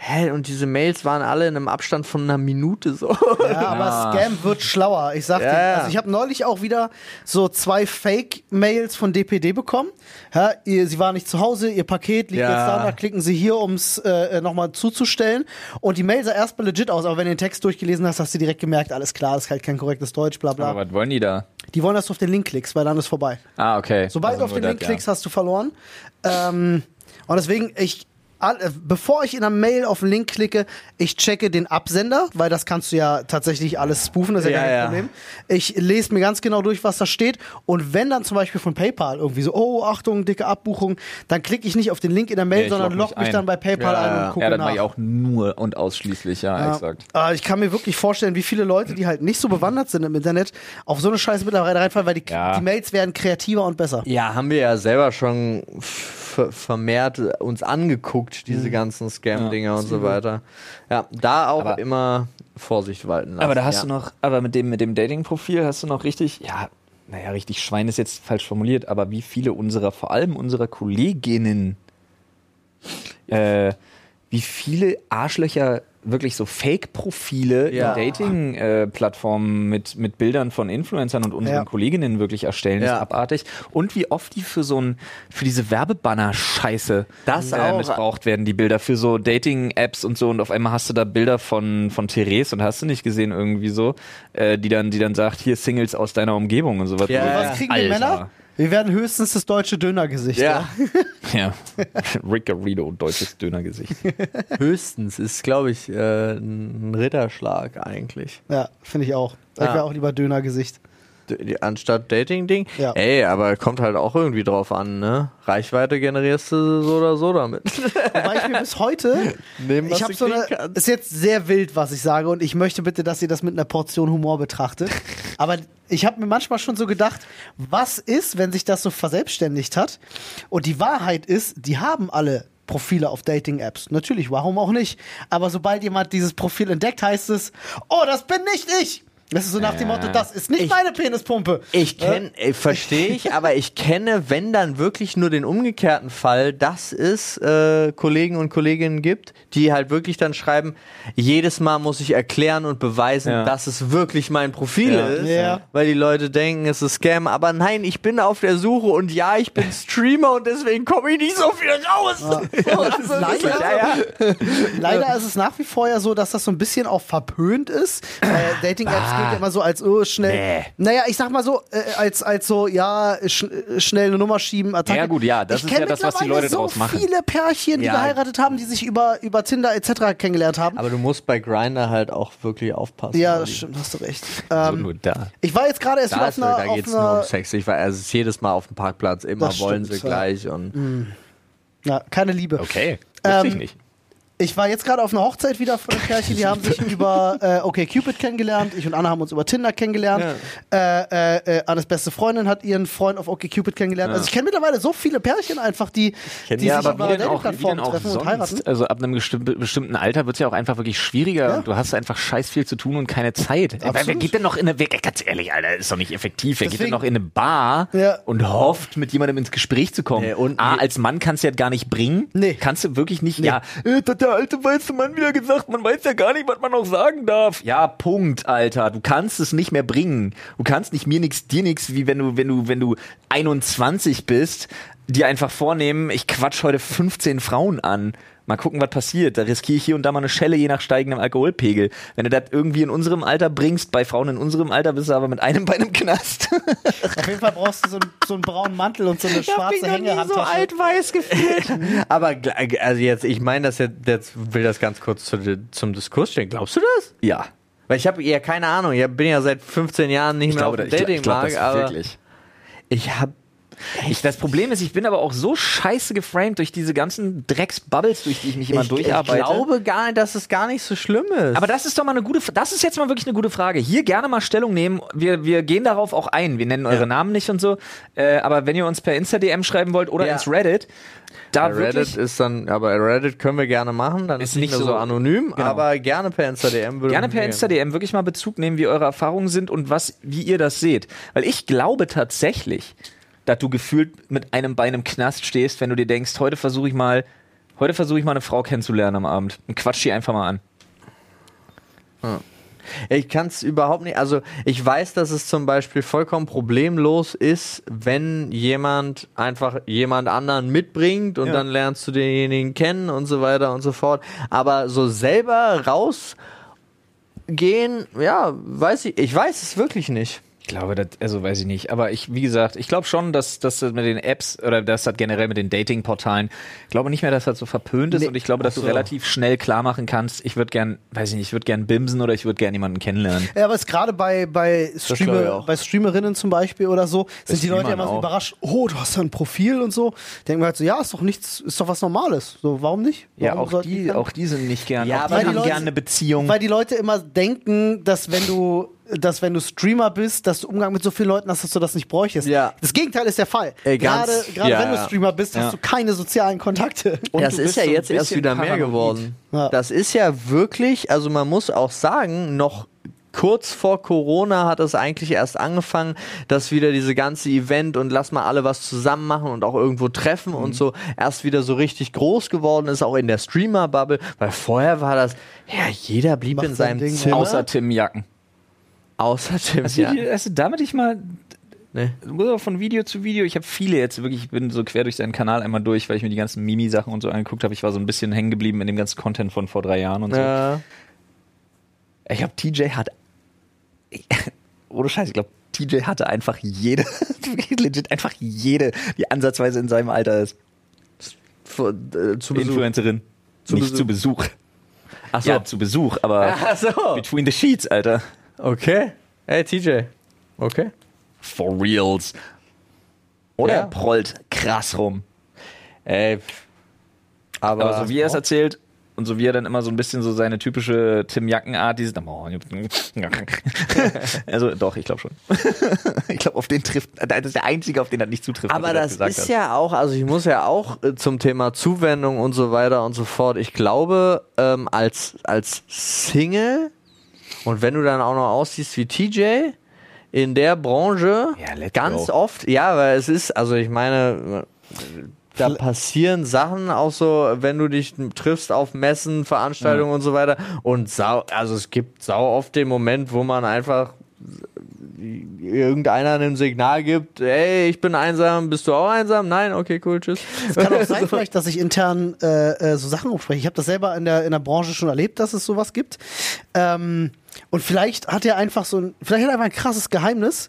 C: hä, und diese Mails waren alle in einem Abstand von einer Minute so.
A: Ja, aber Scam wird schlauer. Ich sag
C: Ja,
A: dir.
C: ja.
A: Also ich habe neulich auch wieder so zwei Fake-Mails von DPD bekommen. Ja, ihr, sie war nicht zu Hause, ihr Paket liegt
C: Ja.
A: jetzt da, da klicken sie hier, um es äh, nochmal zuzustellen. Und die Mail sah erstmal legit aus, aber wenn du den Text durchgelesen hast, hast du direkt gemerkt, alles klar, das ist halt kein korrektes Deutsch, bla bla.
B: Aber was wollen die da?
A: Die wollen, dass du auf den Link klickst, weil dann ist vorbei.
B: Ah, okay.
A: Sobald
B: Also
A: du auf den Link
B: das,
A: klickst, hast du verloren. Ähm, und deswegen, ich, äh, bevor ich in einer Mail auf den Link klicke, ich checke den Absender, weil das kannst du ja tatsächlich alles spoofen, das ist ja,
C: Ja,
A: kein
C: ja.
A: Problem. Ich lese mir ganz genau durch, was da steht. Und wenn dann zum Beispiel von PayPal irgendwie so, oh, Achtung, dicke Abbuchung, dann klicke ich nicht auf den Link in der Mail,
B: ich
A: sondern
B: log
A: log
B: mich
A: mich dann bei PayPal
C: Ja,
A: ein
C: ja.
A: und gucke
B: Ja, das
A: nach.
B: mache ich auch nur und ausschließlich, ja,
A: Ja.
B: exakt.
A: Aber ich kann mir wirklich vorstellen, wie viele Leute, die halt nicht so bewandert sind im Internet, auf so eine Scheiße mittlerweile reinfallen, weil die,
B: Ja.
A: die Mails werden kreativer und besser.
C: Ja, haben wir ja selber schon ver- vermehrt uns angeguckt, diese ganzen Scam-Dinger und so weiter. Ja, da auch
B: Aber-
C: immer Vorsicht walten lassen.
B: Aber da hast
C: ja.
B: du noch, aber mit dem, mit dem Dating-Profil hast du noch richtig, ja, naja, richtig Schwein ist jetzt falsch formuliert, aber wie viele unserer, vor allem unserer Kolleginnen, äh, wie viele Arschlöcher wirklich so Fake-Profile
C: Ja.
B: in Dating-Plattformen mit, mit Bildern von Influencern und unseren
A: Ja.
B: Kolleginnen wirklich erstellen,
C: Ja.
B: ist abartig. Und wie oft die für so ein, für diese Werbebanner-Scheiße
C: Das
B: äh,
C: auch.
B: missbraucht werden, die Bilder für so Dating-Apps und so und auf einmal hast du da Bilder von, von Therese und hast du nicht gesehen irgendwie so, äh, die dann, die dann sagt, hier Singles aus deiner Umgebung und sowas.
C: Ja,
A: Und was kriegen die. Männer? Wir werden höchstens das deutsche Dönergesicht.
C: Ja,
B: Ja. Rick Garrido, deutsches Dönergesicht.
C: höchstens ist, glaube ich, äh, ein Ritterschlag eigentlich.
A: Ja, finde ich auch. Ich
C: Ja.
A: wäre auch lieber Dönergesicht.
C: Anstatt Dating-Ding.
A: Ja.
C: Ey, aber kommt halt auch irgendwie drauf an, ne? Reichweite generierst du so oder so damit.
A: Wobei ich mir bis heute,
C: Nehmen,
A: ich habe so eine,
C: kannst.
A: ist jetzt sehr wild, was ich sage und ich möchte bitte, dass ihr das mit einer Portion Humor betrachtet. Aber ich habe mir manchmal schon so gedacht, was ist, wenn sich das so verselbstständigt hat? Und die Wahrheit ist, die haben alle Profile auf Dating-Apps. Natürlich, warum auch nicht? Aber sobald jemand dieses Profil entdeckt, heißt es, oh, das bin nicht ich. Das ist so nach dem. Motto, das ist nicht
C: Ich-
A: meine Penispumpe.
C: Ich kenne, verstehe ich, aber ich kenne, wenn dann wirklich nur den umgekehrten Fall, dass es äh, Kollegen und Kolleginnen gibt, die halt wirklich dann schreiben, jedes Mal muss ich erklären und beweisen,
B: Ja.
C: dass es wirklich mein Profil
B: Ja.
C: ist,
A: Ja.
C: weil die Leute denken, es ist Scam, aber nein, ich bin auf der Suche und ja, ich bin Streamer und deswegen komme ich nicht so viel raus.
A: Das ist leider. Leider ist es nach wie vor ja so, dass das so ein bisschen auch verpönt ist. Äh, Dating-Apps ja immer so als oh, schnell.
B: Nee.
A: Naja, ich sag mal so, äh, als, als so, ja, sch schnell eine Nummer schieben, Attacke.
B: Ja, gut, ja, das
A: ich
B: ist ja das, was die
A: mittlerweile
B: Leute
A: so
B: draus machen.
A: viele Pärchen, die
C: Ja.
A: geheiratet haben, die sich über, über Tinder etc. kennengelernt haben.
C: Aber du musst bei Grinder halt auch wirklich aufpassen.
A: ja, das stimmt, hast du recht.
B: So
A: Ähm,
B: nur da.
A: ich war jetzt gerade erst wieder
C: Da,
A: auf
C: ist,
A: einer,
C: da
A: auf
C: geht es nur
A: einer
C: um Sex. Ich war, also es ist jedes Mal auf dem Parkplatz, immer
A: Das
C: wollen
A: stimmt,
C: sie
A: ja.
C: gleich und
A: ja, keine Liebe.
B: Okay, wusste ich
A: Ähm,
B: nicht.
A: Ich war jetzt gerade auf einer Hochzeit wieder von einem Pärchen, die haben sich über äh, okay Cupid kennengelernt. Ich und Anna haben uns über Tinder kennengelernt. Äh, äh, äh, Annes beste Freundin hat ihren Freund auf okay Cupid kennengelernt. Also ich kenne mittlerweile so viele Pärchen einfach, die, die
C: ja,
A: sich
C: aber
A: über Dating-Plattformen treffen und
B: sonst?
A: heiraten.
B: Also ab einem bestimm- bestimmten Alter wird es ja auch einfach wirklich schwieriger.
A: Ja.
B: und Du hast einfach scheiß viel zu tun und keine Zeit. Wer, wer geht denn noch in eine, wer, ganz ehrlich, Alter, ist doch nicht effektiv. Wer geht
A: Deswegen-
B: denn noch in eine Bar
A: Ja.
B: und hofft, mit jemandem ins Gespräch zu kommen?
C: Nee, und-
B: A, als Mann kannst du ja gar nicht bringen.
A: Nee.
B: Kannst du wirklich nicht. Ja, äh, der alte weiße Mann wieder gesagt, man weiß ja gar nicht, was man noch sagen darf. Ja, Punkt, Alter. Du kannst es nicht mehr bringen. Du kannst nicht mir nix, dir nix, wie wenn du, wenn du, wenn du 21 bist, dir einfach vornehmen, ich quatsch heute 15 Frauen an. Mal gucken, was passiert. Da riskiere ich hier und da mal eine Schelle, je nach steigendem Alkoholpegel. Wenn du das irgendwie in unserem Alter bringst, bei Frauen in unserem Alter bist du aber mit einem Bein im Knast.
A: Auf jeden Fall brauchst du so, einen- so einen braunen Mantel und so eine schwarze Hängehandtasche.
C: weiß gefühlt. aber gl- also jetzt, ich meine das jetzt, jetzt will das ganz kurz zu, zum Diskurs stellen. Glaubst du das?
B: ja.
C: Weil ich habe ja keine Ahnung. Ich bin ja seit 15 Jahren nicht
B: Ich
C: mehr
B: glaube,
C: auf
B: ich,
C: dem
B: ich
C: Datingmarkt, aber
B: wirklich.
C: ich habe
B: Ich, das Problem ist, ich bin aber auch so scheiße geframed durch diese ganzen Drecksbubbles, durch die ich mich immer
C: ich,
B: durcharbeite.
C: ich glaube gar nicht, dass es gar nicht so schlimm ist.
B: aber das ist doch mal eine gute, das ist jetzt mal wirklich eine gute Frage. Hier gerne mal Stellung nehmen. Wir, wir gehen darauf auch ein. Wir nennen eure Namen nicht und so. Äh, aber wenn ihr uns per Insta-DM schreiben wollt oder
C: Ja.
B: ins Reddit, da
C: Reddit ist dann, aber Reddit können wir gerne machen, dann ist,
B: Ist
C: nicht mehr so,
B: so-
C: anonym,
B: genau.
C: aber gerne per Insta-DM würde
B: gerne per. Insta-DM wirklich mal Bezug nehmen, wie eure Erfahrungen sind und was, wie ihr das seht. Weil ich glaube tatsächlich, dass du gefühlt mit einem Bein im Knast stehst, wenn du dir denkst, heute versuche ich mal, heute versuche ich mal eine Frau kennenzulernen am Abend und quatsch die einfach mal an.
C: Ich kann es überhaupt nicht. Also ich weiß, dass es zum Beispiel vollkommen problemlos ist, wenn jemand einfach jemand anderen mitbringt und
B: Ja.
C: dann lernst du denjenigen kennen und so weiter und so fort. Aber so selber rausgehen, ja, weiß ich. Ich weiß es wirklich nicht.
B: Ich glaube, das, also weiß ich nicht. Aber ich, wie gesagt, ich glaube schon, dass das mit den Apps oder das hat generell mit den Dating-Portalen, ich glaube nicht mehr, dass das so verpönt ist
C: Nee.
B: und ich glaube, dass
C: so.
B: du relativ schnell klar machen kannst, ich würde gern, weiß ich nicht, ich würde gern bimsen oder ich würde gern jemanden kennenlernen.
A: Ja, aber es ist gerade bei, bei, Streamer,
C: auch.
A: bei Streamerinnen zum Beispiel oder so, sind die Leute ja immer so
B: auch.
A: überrascht, oh, du hast da ein Profil und so. Denken wir halt so, ja, ist doch nichts, ist doch was Normales. So, warum nicht?
B: Ja,
A: Warum
B: auch
A: sollten
B: die, auch die sind nicht gern.
C: Ja,
B: auch die
C: die
B: haben gerne eine Beziehung.
A: Weil die Leute immer denken, dass wenn du, dass wenn du Streamer bist, dass du Umgang mit so vielen Leuten hast, dass du das nicht bräuchtest.
C: Ja.
A: Das Gegenteil ist der Fall.
C: Ey, ganz-
A: gerade gerade
C: ja,
A: wenn du. Streamer bist,
B: Ja.
A: hast du keine sozialen Kontakte.
B: Und
C: das ist ja
B: so
C: jetzt erst wieder mehr
B: paranoid.
C: geworden.
A: Ja.
C: Das ist ja wirklich, also man muss auch sagen, noch kurz vor Corona hat es eigentlich erst angefangen, dass wieder diese ganze Event und lass mal alle was zusammen machen und auch irgendwo treffen
B: Mhm.
C: und so erst wieder so richtig groß geworden ist, auch in der Streamer-Bubble, weil vorher war das, ja, jeder blieb
A: Macht
C: in
A: sein
C: seinem
A: Ding.
C: Zimmer.
B: Außer Tim Jacken.
C: Außer Tim,
B: Hast du,
C: ja.
B: die, hast du damit ich mal
C: Nee.
B: Du von Video zu Video. Ich habe viele jetzt wirklich, ich bin so quer durch seinen Kanal einmal durch, weil ich mir die ganzen Mimi-Sachen und so angeguckt habe. Ich war so ein bisschen hängen geblieben in dem ganzen Content von vor drei Jahren und so.
C: Ja.
B: Ich glaube, TJ hat. Ohne Scheiß, ich glaube, TJ hatte einfach jede, legit einfach jede, die ansatzweise in seinem Alter ist.
C: Vor- äh, zu.
B: Influencerin.
C: Zu
B: Nicht
C: Besuch.
B: zu Besuch.
C: Ach so.
B: Ja, zu Besuch, aber
C: Ach so.
B: between the sheets, Alter.
C: Okay. Hey, TJ. Okay.
B: For reals. Oder
C: Ja.
B: er prollt krass rum.
C: Ey. Aber,
B: Aber so wie er es erzählt und so wie er dann immer so ein bisschen so seine typische Tim Jacken-Art, dieses. also doch, ich glaube schon. ich glaube, auf den trifft. Das ist der einzige, auf den das nicht zutrifft.
C: Aber das
B: gesagt
C: ist
B: hast.
C: ja auch, also ich muss ja auch äh, zum Thema Zuwendung und so weiter und so fort. Ich glaube, ähm, als, als Single und wenn du dann auch noch aussiehst wie TJ in der Branche,
B: Ja,
C: ganz
B: go.
C: oft, ja, weil es ist, also ich meine, da passieren Sachen auch so, wenn du dich triffst auf Messen, Veranstaltungen und so weiter. Und sau, also es gibt sau oft den Moment, wo man einfach irgendeiner ein Signal gibt, hey, ich bin einsam, bist du auch einsam? Nein, okay, cool, tschüss.
A: Es kann auch sein, vielleicht, dass ich intern äh, äh, so Sachen umspreche. Ich habe das selber in der, in der Branche schon erlebt, dass es sowas gibt. Ähm, Und vielleicht hat er einfach so ein, vielleicht hat er einfach ein krasses Geheimnis,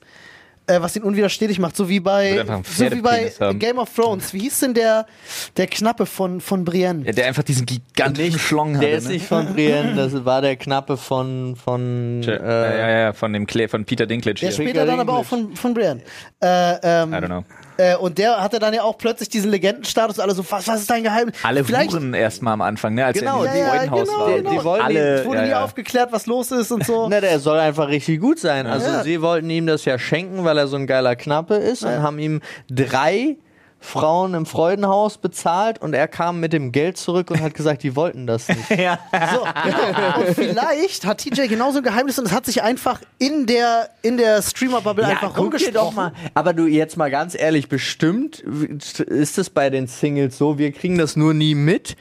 A: äh, was ihn unwiderstehlich macht, so wie bei, so wie bei
B: haben.
A: Game of Thrones. Wie hieß denn der, der Knappe von, von Brienne?
B: Ja, der einfach diesen gigantischen Schlong hatte.
C: Der ist
B: ne?
C: nicht von Brienne, das war der Knappe von, von
B: Ja,
C: äh,
B: ja, ja, von dem Kle von Peter Dinklage
A: Der
B: hier.
A: später dann aber auch von, von Brienne. Äh, ähm,
B: I don't know.
A: Äh, und der hatte dann ja auch plötzlich diesen Legendenstatus. Alle so, was, was ist dein Geheimnis?
B: Alle
A: Vielleicht,
B: Wuren erstmal am Anfang, ne? Als
C: Genau,
B: er in
A: Ja,
B: diesem
A: ja,
B: Freudenhaus
A: genau,
B: war.
A: genau.
C: Die wollen
B: Alle,
A: Es wurde
B: ja,
A: nie
B: ja.
A: aufgeklärt, was los ist und so.
C: Na, der soll einfach richtig gut sein. Also
A: Ja.
C: sie wollten ihm das ja schenken, weil er so ein geiler Knappe ist und haben ihm drei Frauen im Freudenhaus bezahlt und er kam mit dem Geld zurück und hat gesagt, die wollten das nicht.
A: So, genau. Und vielleicht hat TJ genauso ein Geheimnis und es hat sich einfach in der, in der Streamer-Bubble einfach
C: guck dir
A: rumgesprochen.
C: doch mal. Aber du jetzt mal ganz ehrlich, bestimmt ist es bei den Singles so, wir kriegen das nur nie mit,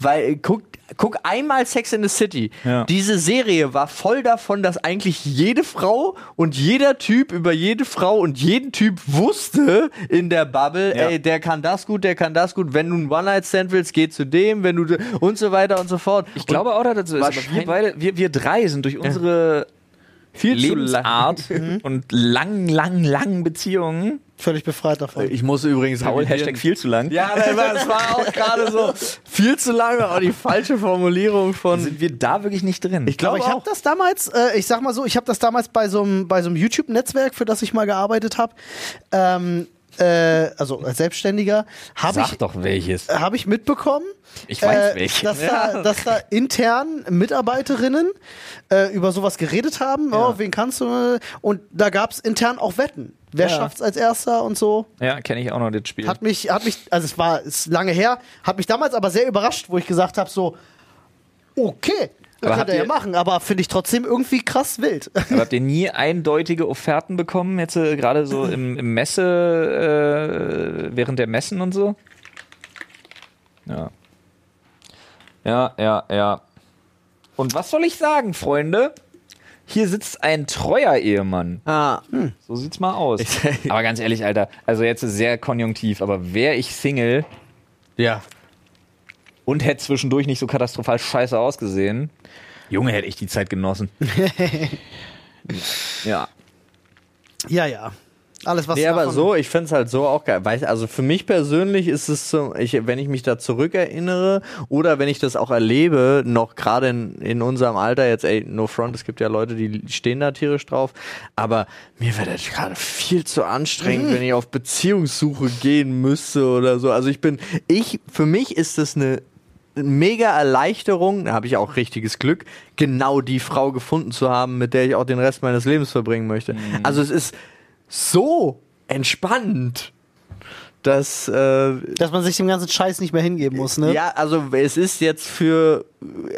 C: weil guck, guck einmal Sex in the City.
B: Ja.
C: Diese Serie war voll davon, dass eigentlich jede Frau und jeder Typ über jede Frau und jeden Typ wusste in der Bubble,
B: Ja.
C: ey, der kann das gut, der kann das gut. Wenn du einen One-Night-Stand willst, geh zu dem, wenn du und so weiter und so fort.
B: Ich glaube auch, dass das so ist. Wir beide, wir, wir drei sind durch unsere
C: viel zu lang.
B: Lebensart und lang, lang, lang Beziehungen.
A: Völlig befreit davon.
C: Ich muss übrigens
B: Paul. Hashtag viel zu lang.
C: Ja, das war, auch gerade so viel zu lange, auch die falsche Formulierung von.
B: Sind wir da wirklich nicht drin?
C: Ich glaube
A: Aber ich habe das damals, äh, ich sag mal so, ich habe das damals bei so einem bei so YouTube-Netzwerk, für das ich mal gearbeitet habe, ähm, äh, also als Selbstständiger, habe ich
B: doch welches.
A: habe ich mitbekommen,
B: Ich weiß
A: äh,
B: welches.
A: dass, da, dass da intern Mitarbeiterinnen äh, über sowas geredet haben. Oh, wen kannst du? Und da gab es intern auch Wetten. Wer
C: Ja.
A: schafft's als erster und so?
B: Ja, kenne ich auch noch das Spiel.
A: Hat mich, hat mich, also es war ist lange her, hat mich damals aber sehr überrascht, wo ich gesagt habe, so, okay,
B: Aber
A: könnt
B: habt
A: ihr ja machen, aber finde ich trotzdem irgendwie krass wild.
B: Aber habt ihr nie eindeutige Offerten bekommen, jetzt äh, gerade so im, im Messe, äh, während der Messen und so? Ja. Ja, ja, ja. Und was soll ich sagen, Freunde? Hier sitzt ein treuer Ehemann.
C: Ah,
B: So sieht's mal aus. aber ganz ehrlich, Alter, also jetzt ist sehr konjunktiv, aber wäre ich Single
C: ja.
B: Und hätte zwischendurch nicht so katastrophal scheiße ausgesehen, Junge, hätte ich die Zeit genossen. ja.
A: ja, ja. Alles, was
C: Nee, aber so, ich find's halt so auch geil. Weißt, also für mich persönlich ist es so, ich, wenn ich mich da zurückerinnere oder wenn ich das auch erlebe, noch gerade in, in unserem Alter, jetzt, ey, no front, es gibt ja Leute, die stehen da tierisch drauf, aber mir wäre das gerade viel zu anstrengend, wenn ich auf Beziehungssuche gehen müsste oder so. Also ich bin, ich, für mich ist das eine mega Erleichterung, da habe ich auch richtiges Glück, genau die Frau gefunden zu haben, mit der ich auch den Rest meines Lebens verbringen möchte. Also es ist so entspannt, dass äh,
A: dass man sich dem ganzen Scheiß nicht mehr hingeben muss, ne?
C: ja, also es ist jetzt für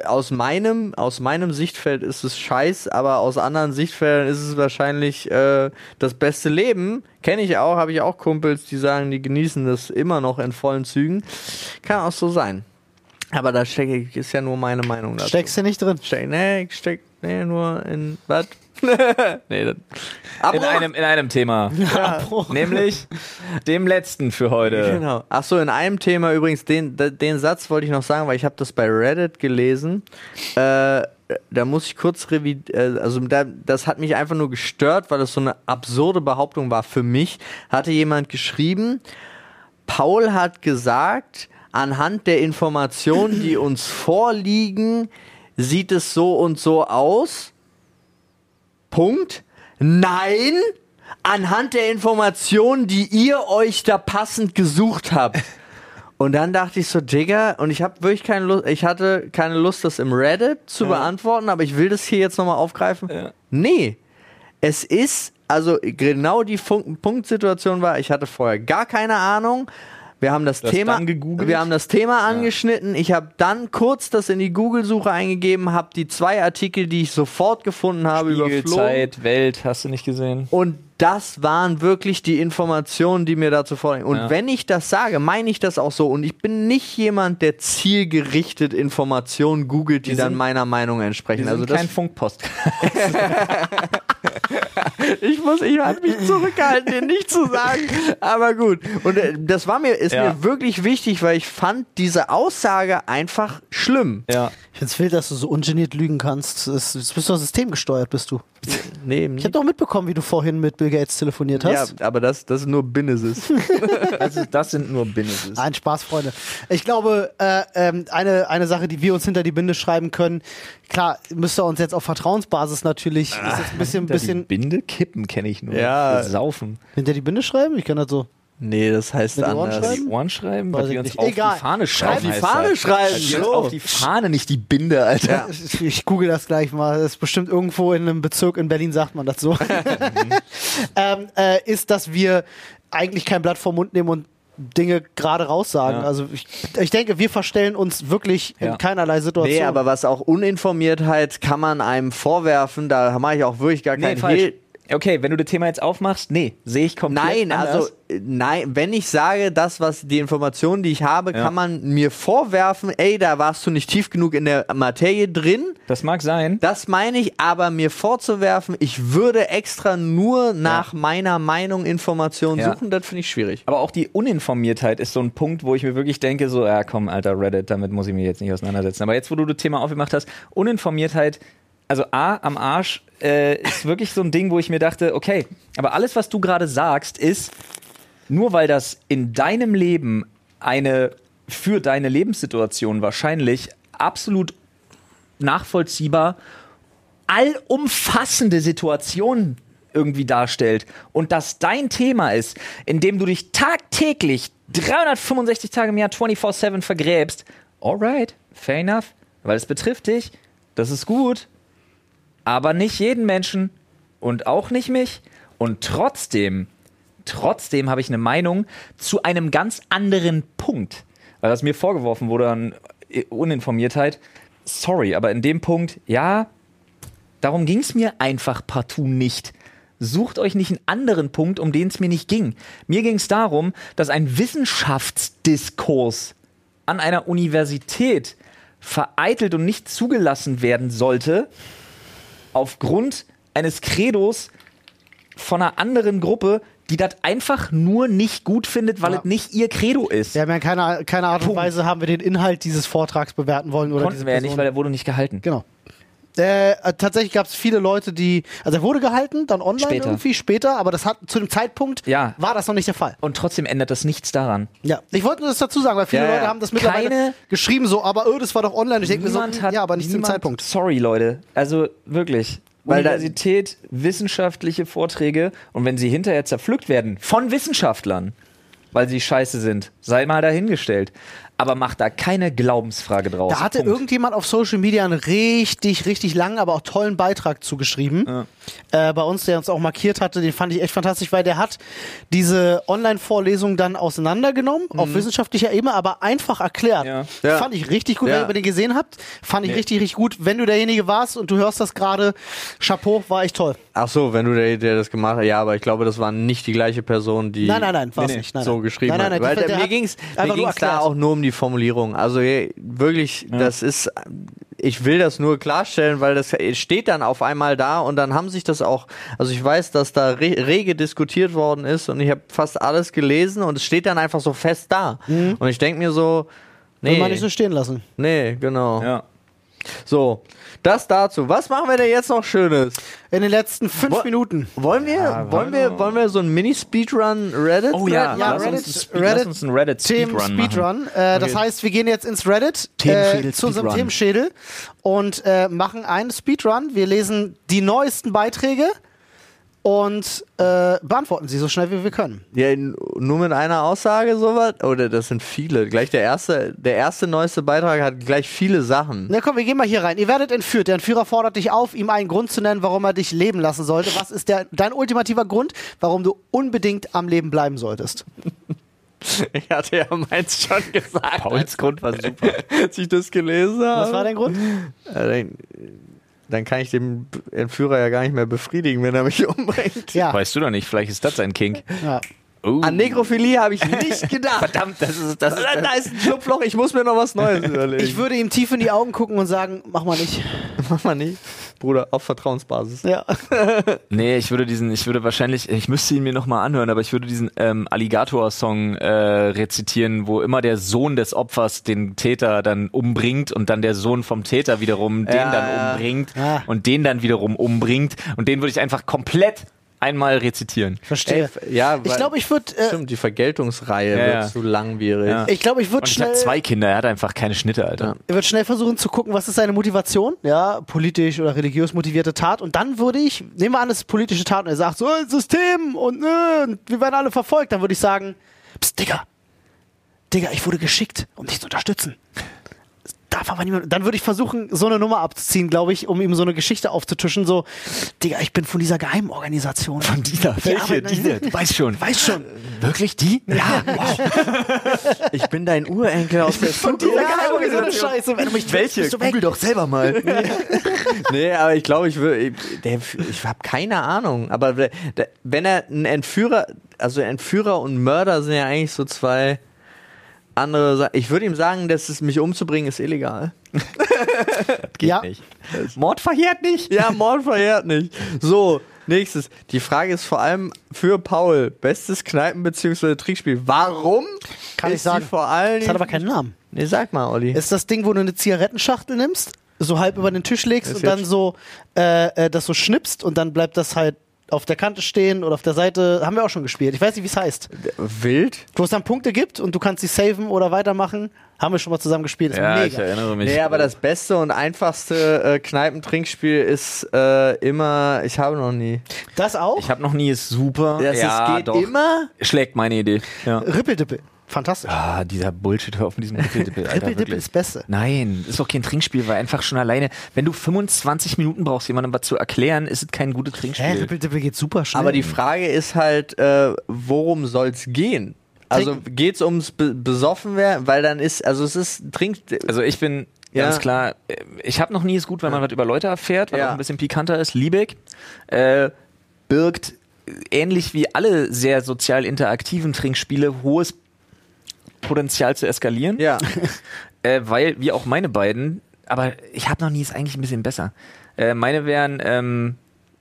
C: aus meinem aus meinem Sichtfeld ist es scheiß, aber aus anderen Sichtfeldern ist es wahrscheinlich äh, das beste Leben. Kenne ich auch, habe ich auch Kumpels, die sagen, die genießen das immer noch in vollen Zügen. Kann auch so sein. Aber da stecke ich, ist ja nur meine Meinung dazu.
A: Steckst du nicht drin?
C: Steck, nee, ich steck nee, nur in was? nee, das.
B: In einem, in einem Thema.
A: Abbruch.
B: Nämlich dem letzten für heute.
C: Genau. Ach so, in einem Thema übrigens, den, den, den Satz wollte ich noch sagen, weil ich habe das bei Reddit gelesen. Äh, da muss ich kurz revidieren, äh, also da, das hat mich einfach nur gestört, weil das so eine absurde Behauptung war für mich. Hatte jemand geschrieben, Paul hat gesagt, anhand der Informationen, die uns vorliegen, sieht es so und so aus. Punkt. Nein, anhand der Informationen, die ihr euch da passend gesucht habt. Und dann dachte ich so, Digga, und ich habe wirklich keine Lust, ich hatte keine Lust, das im Reddit zu beantworten, aber ich will das hier jetzt nochmal aufgreifen.
B: Ja.
C: Nee, es ist, also genau die Fun Punktsituation war, ich hatte vorher gar keine Ahnung. Wir haben das
B: Du hast
C: Thema, wir haben das Thema angeschnitten. Ich habe dann kurz das in die Google-Suche eingegeben, habe die zwei Artikel, die ich sofort gefunden habe,
B: Spiegel,
C: überflogen.
B: Zeit, Welt, hast du nicht gesehen?
C: Und das waren wirklich die Informationen, die mir dazu vorliegen. Und
B: Ja.
C: wenn ich das sage, meine ich das auch so. Und ich bin nicht jemand, der zielgerichtet Informationen googelt, die
B: Wir
C: dann
B: sind-
C: meiner Meinung entsprechen.
B: Wir
C: Also
B: sind
C: das,
B: kein Funkpost.
C: ich muss, ich habe mich zurückgehalten, den nicht zu sagen. Aber gut. Und äh, das war mir, ist
B: Ja.
C: mir wirklich wichtig, weil ich fand diese Aussage einfach schlimm.
B: ja.
A: Ich find's wild, dass du so ungeniert lügen kannst. Das, das bist doch systemgesteuert, bist du.
C: Nee,
A: Ich habe doch mitbekommen, wie du vorhin mit Bill Gates telefoniert
C: ja,
A: hast.
C: aber das, das ist nur Businesses.
B: Das, ist, das sind nur Businesses.
A: Ein Spaß, Freunde. Ich glaube, äh, ähm, eine, eine Sache, die wir uns hinter die Binde schreiben können, klar, müsst ihr uns jetzt auf Vertrauensbasis natürlich, ist jetzt ein bisschen,
B: Hinter
A: bisschen
B: die Binde kippen kenne ich nur.
C: Ja.
B: Saufen.
A: hinter die Binde schreiben? Ich kann das so.
C: Nee, das heißt
A: Mit Ohren
C: anders.
A: schreiben?
B: Die Ohren schreiben, weil
A: ich
B: wir uns
A: nicht.
B: auf
A: Egal.
B: die Fahne
A: Schreib
B: schreiben.
A: die
B: heißt
C: Fahne
B: das.
C: schreiben,
B: Also
C: so.
B: Auf die Fahne, nicht die Binde, Alter.
A: Ich, ich google das gleich mal. Das ist bestimmt irgendwo in einem Bezirk in Berlin sagt man das so. ähm, äh, ist, dass wir eigentlich kein Blatt vom Mund nehmen und Dinge gerade raussagen.
B: Ja.
A: Also ich, ich denke, wir verstellen uns wirklich
B: Ja.
A: in keinerlei Situation.
C: Nee, aber was auch Uninformiertheit kann man einem vorwerfen, da mache ich auch wirklich gar
B: Nee,
C: keinen. Hehl.
B: Okay, wenn du das Thema jetzt aufmachst, nee, sehe ich komplett
C: Nein,
B: anders.
C: also äh, nein, wenn ich sage, das, was die Informationen, die ich habe,
B: Ja.
C: kann man mir vorwerfen, ey, da warst du nicht tief genug in der Materie drin.
B: Das mag sein.
C: Das meine ich, aber mir vorzuwerfen, ich würde extra nur nach meiner Meinung Informationen
B: Ja.
C: suchen, das finde ich schwierig.
B: Aber auch die Uninformiertheit ist so ein Punkt, wo ich mir wirklich denke, so, ja komm, alter Reddit, damit muss ich mich jetzt nicht auseinandersetzen. Aber jetzt, wo du das Thema aufgemacht hast, Uninformiertheit, also A, am Arsch, äh, ist wirklich so ein Ding, wo ich mir dachte, okay, aber alles, was du gerade sagst, ist, nur weil das in deinem Leben eine für deine Lebenssituation wahrscheinlich absolut nachvollziehbar allumfassende Situation irgendwie darstellt und das dein Thema ist, in dem du dich tagtäglich 365 Tage im Jahr 24/7 vergräbst, alright, fair enough, weil es betrifft dich, das ist gut, aber nicht jeden Menschen und auch nicht mich und trotzdem trotzdem habe ich eine Meinung zu einem ganz anderen Punkt. Weil was mir vorgeworfen wurde an äh, Uninformiertheit, sorry, aber in dem Punkt, ja, darum ging es mir einfach partout nicht. Sucht euch nicht einen anderen Punkt, um den es mir nicht ging. Mir ging es darum, dass ein Wissenschaftsdiskurs an einer Universität vereitelt und nicht zugelassen werden sollte, aufgrund eines Credos von einer anderen Gruppe, die das einfach nur nicht gut findet, weil
A: Ja.
B: es nicht ihr Credo ist.
A: Wir haben ja in keiner, keiner Art und
B: Punkt.
A: Weise haben wir den Inhalt dieses Vortrags bewerten wollen oder
B: Konnten wir ja nicht, weil er wurde nicht gehalten.
A: Genau. Äh, äh, tatsächlich gab es viele Leute, die, also er wurde gehalten, dann online
B: Später.
A: irgendwie später, aber das hat zu dem Zeitpunkt
B: Ja.
A: war das noch nicht der Fall.
B: Und trotzdem ändert das nichts daran.
A: Ja, ich wollte nur das dazu sagen, weil viele
C: Ja.
A: Leute haben das mittlerweile
B: Keine-
A: geschrieben so, aber oh, das war doch online. Ich denke mir so, hm,
B: hat,
A: ja, aber nicht zum
B: niemand,
A: Zeitpunkt.
B: Sorry, Leute. Also wirklich.
C: Weil
B: Universität, wissenschaftliche Vorträge und wenn sie hinterher zerpflückt werden von Wissenschaftlern, weil sie scheiße sind, sei mal dahingestellt. Aber macht da keine Glaubensfrage draus.
A: Da hatte
B: Punkt.
A: irgendjemand auf Social Media einen richtig, richtig langen, aber auch tollen Beitrag zugeschrieben. Äh, bei uns, der uns auch markiert hatte, den fand ich echt fantastisch, weil der hat diese Online-Vorlesung dann auseinandergenommen, auf wissenschaftlicher Ebene, aber einfach erklärt.
B: Mhm. Ja.
C: Ja.
A: Fand ich richtig gut,
C: Ja.
A: wenn ihr den gesehen habt. Fand ich richtig, richtig gut. Wenn du derjenige warst und du hörst das gerade, Chapeau, war echt toll.
C: Ach so, wenn du der, der das gemacht hast, ja, aber ich glaube, das war nicht die gleiche Person, die
A: Nein, nein, nein, war es
B: nee,
A: nicht. Nein,
C: so
A: nein.
C: geschrieben
A: nein, nein,
C: hat.
A: nein,
C: Weil
A: der-
C: der, mir
A: hat
C: ging's,
A: einfach
C: mir
A: nur
C: ging's da auch nur um die Formulierung. Also wirklich, das ist, ich will das nur klarstellen, weil das steht dann auf einmal da und dann haben sich das auch, also ich weiß, dass da re rege diskutiert worden ist und ich habe fast alles gelesen und es steht dann einfach so fest da. Und ich denke mir so,
A: Will
C: nee,
A: man nicht so stehen lassen.
C: nee, genau.
B: Ja.
C: So, das dazu. Was machen wir denn jetzt noch Schönes?
A: In den letzten fünf
C: Wo-
A: Minuten.
C: Wollen wir, wollen wir, wollen wir so ein Mini-Speedrun Reddit?
B: Oh ja,
A: Ja,
B: lass,
A: Reddit-
B: uns, Speed,
A: Reddit-
B: uns einen Reddit Speedrun machen.
A: Speedrun. Äh, Das heißt, wir gehen jetzt ins Reddit äh, zu unserem. Themenschädel und äh, machen einen Speedrun. Wir lesen die neuesten Beiträge und äh, beantworten sie so schnell wie wir können.
C: Ja, nur mit einer Aussage sowas? Oder das sind viele. Gleich der erste, der erste neueste Beitrag hat gleich viele Sachen.
A: Na komm, wir gehen mal hier rein. Ihr werdet entführt. Der Entführer fordert dich auf, ihm einen Grund zu nennen, warum er dich leben lassen sollte. Was ist der, dein ultimativer Grund, warum du unbedingt am Leben bleiben solltest?
C: Ich hatte ja meins schon gesagt.
B: Pauls Grund war super.
C: Als ich das gelesen habe.
A: Was war dein Grund?
C: Dann kann ich den Entführer ja gar nicht mehr befriedigen, wenn er mich umbringt.
A: Ja.
B: Weißt du doch nicht, vielleicht ist das sein Kink.
A: ja.
B: Oh.
C: An Nekrophilie habe ich nicht gedacht.
B: Verdammt, das ist, das ist,
C: da, da ist ein Schlupfloch, ich muss mir noch was Neues überlegen.
A: Ich würde ihm tief in die Augen gucken und sagen, mach mal nicht.
C: Mach mal nicht. Bruder, auf Vertrauensbasis.
A: Ja.
B: Nee, ich würde diesen, ich würde wahrscheinlich, ich müsste ihn mir nochmal anhören, aber ich würde diesen ähm, Alligator-Song äh, rezitieren, wo immer der Sohn des Opfers den Täter dann umbringt und dann der Sohn vom Täter wiederum den
C: Ja,
B: dann umbringt
A: Ja.
B: und den dann wiederum umbringt und den würde ich einfach komplett einmal rezitieren.
A: Verstehe.
C: Ey, ja,
A: ich
C: weil-
A: glaube, ich würde äh,
C: Stimmt, die Vergeltungsreihe
B: Ja,
C: wird zu langwierig.
B: Ja.
A: ich glaube, ich würde
B: Und ich
A: schnell
B: habe zwei Kinder, er hat einfach keine Schnitte, Alter.
A: Er wird schnell versuchen zu gucken, was ist seine Motivation, ja, politisch oder religiös motivierte Tat. Und dann würde ich, nehmen wir an, es ist politische Tat und er sagt so, äh, System und, äh, und wir werden alle verfolgt, dann würde ich sagen, Psst, Digga, Digga, ich wurde geschickt, um dich zu unterstützen. Darf aber niemand. Dann würde ich versuchen, so eine Nummer abzuziehen, glaube ich, um ihm so eine Geschichte aufzutischen. So, Digga, ich bin von dieser Geheimorganisation.
B: Von dieser,
A: Die
B: welche, diese, du weißt schon.
A: Weißt schon.
B: Wirklich die? Ja,
C: Ich bin dein Urenkel aus der
A: Von dieser Geheimorganisation. Scheiße, wenn du mich
B: Welche?
A: bist du.
B: Google doch selber mal.
C: Nee, aber ich glaube, ich würde. Der, ich habe keine Ahnung. Aber wenn er ein Entführer, also Entführer und Mörder sind ja eigentlich so zwei andere Sachen. Ich würde ihm sagen, dass es mich umzubringen ist illegal.
B: Geht
A: Ja.
B: nicht. Mord verjährt nicht.
C: Ja, Mord verjährt nicht. So, nächstes. Die Frage ist vor allem für Paul. Bestes Kneipen- bzw. Trickspiel. Warum?
A: Kann ich sagen.
C: Vor allen
A: Das hat aber keinen Namen.
C: Nee, sag mal, Olli.
A: Ist das Ding, wo du eine Zigarettenschachtel nimmst, so halb über den Tisch legst
C: Ist
A: und dann so äh, äh, das so schnippst und dann bleibt das halt auf der Kante stehen oder auf der Seite. Haben wir auch schon gespielt. Ich weiß nicht, wie es heißt.
C: Wild?
A: Wo es dann Punkte gibt und du kannst sie saven oder weitermachen. Haben wir schon mal zusammen gespielt. Ist
B: Ja, ich erinnere mich.
C: Nee, aber das beste und einfachste äh, Kneipentrinkspiel ist äh, immer, ich habe noch nie.
A: Das auch?
B: Ich habe noch nie, ist super.
C: Das
B: ja,
C: es geht
B: doch.
C: immer.
B: Schlägt meine Idee. Ja.
A: Rippeldippel. Fantastisch.
B: Ah, dieser Bullshit, hör auf mit diesem Rippeldippel wirklich.
A: ist das Beste.
B: Nein, ist doch kein Trinkspiel, weil einfach schon alleine, wenn du 25 Minuten brauchst, jemandem was zu erklären, ist es kein gutes
A: Hä,
B: Trinkspiel.
A: Rippeldippel geht super schnell.
C: Aber die Frage ist halt, äh, worum soll's gehen? Also geht's ums Be besoffen werden? Weil dann ist, also es ist Trink.
B: also ich bin
C: Ja.
B: ganz klar, äh, ich habe noch nie ist gut, wenn man was über Leute erfährt, weil
C: Ja.
B: auch ein bisschen pikanter ist. Liebeck äh, birgt ähnlich wie alle sehr sozial interaktiven Trinkspiele hohes Potenzial zu eskalieren.
C: Ja.
B: äh, weil, wie auch meine beiden, aber ich habe noch nie, ist eigentlich ein bisschen besser. Äh, meine wären ähm,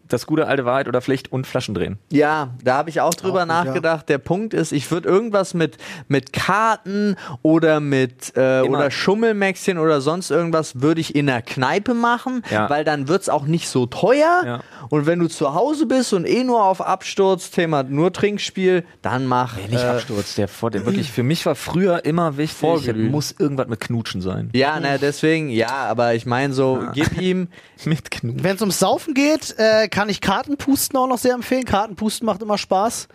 B: das gute alte Wahrheit oder Pflicht und Flaschen drehen.
C: Ja, da habe ich auch drüber
A: Auch gut, ja.
C: nachgedacht. Der Punkt ist, ich würde irgendwas mit, mit Karten oder mit äh, oder Schummelmäxchen oder sonst irgendwas würde ich in der Kneipe machen,
B: Ja.
C: weil dann wird's auch nicht so teuer.
B: Ja.
C: Und wenn du zu Hause bist und eh nur auf Absturz, Thema nur Trinkspiel, dann mach.
B: Nee, nicht
C: äh,
B: Absturz, der vor der wirklich für mich war früher immer wichtig,
C: Vorglühen.
B: muss irgendwas mit Knutschen sein.
C: Ja, na deswegen, ja, aber ich meine so, gib ihm.
B: Mit Knutschen.
A: Wenn es ums Saufen geht, äh, kann ich Kartenpusten auch noch sehr empfehlen. Kartenpusten macht immer Spaß.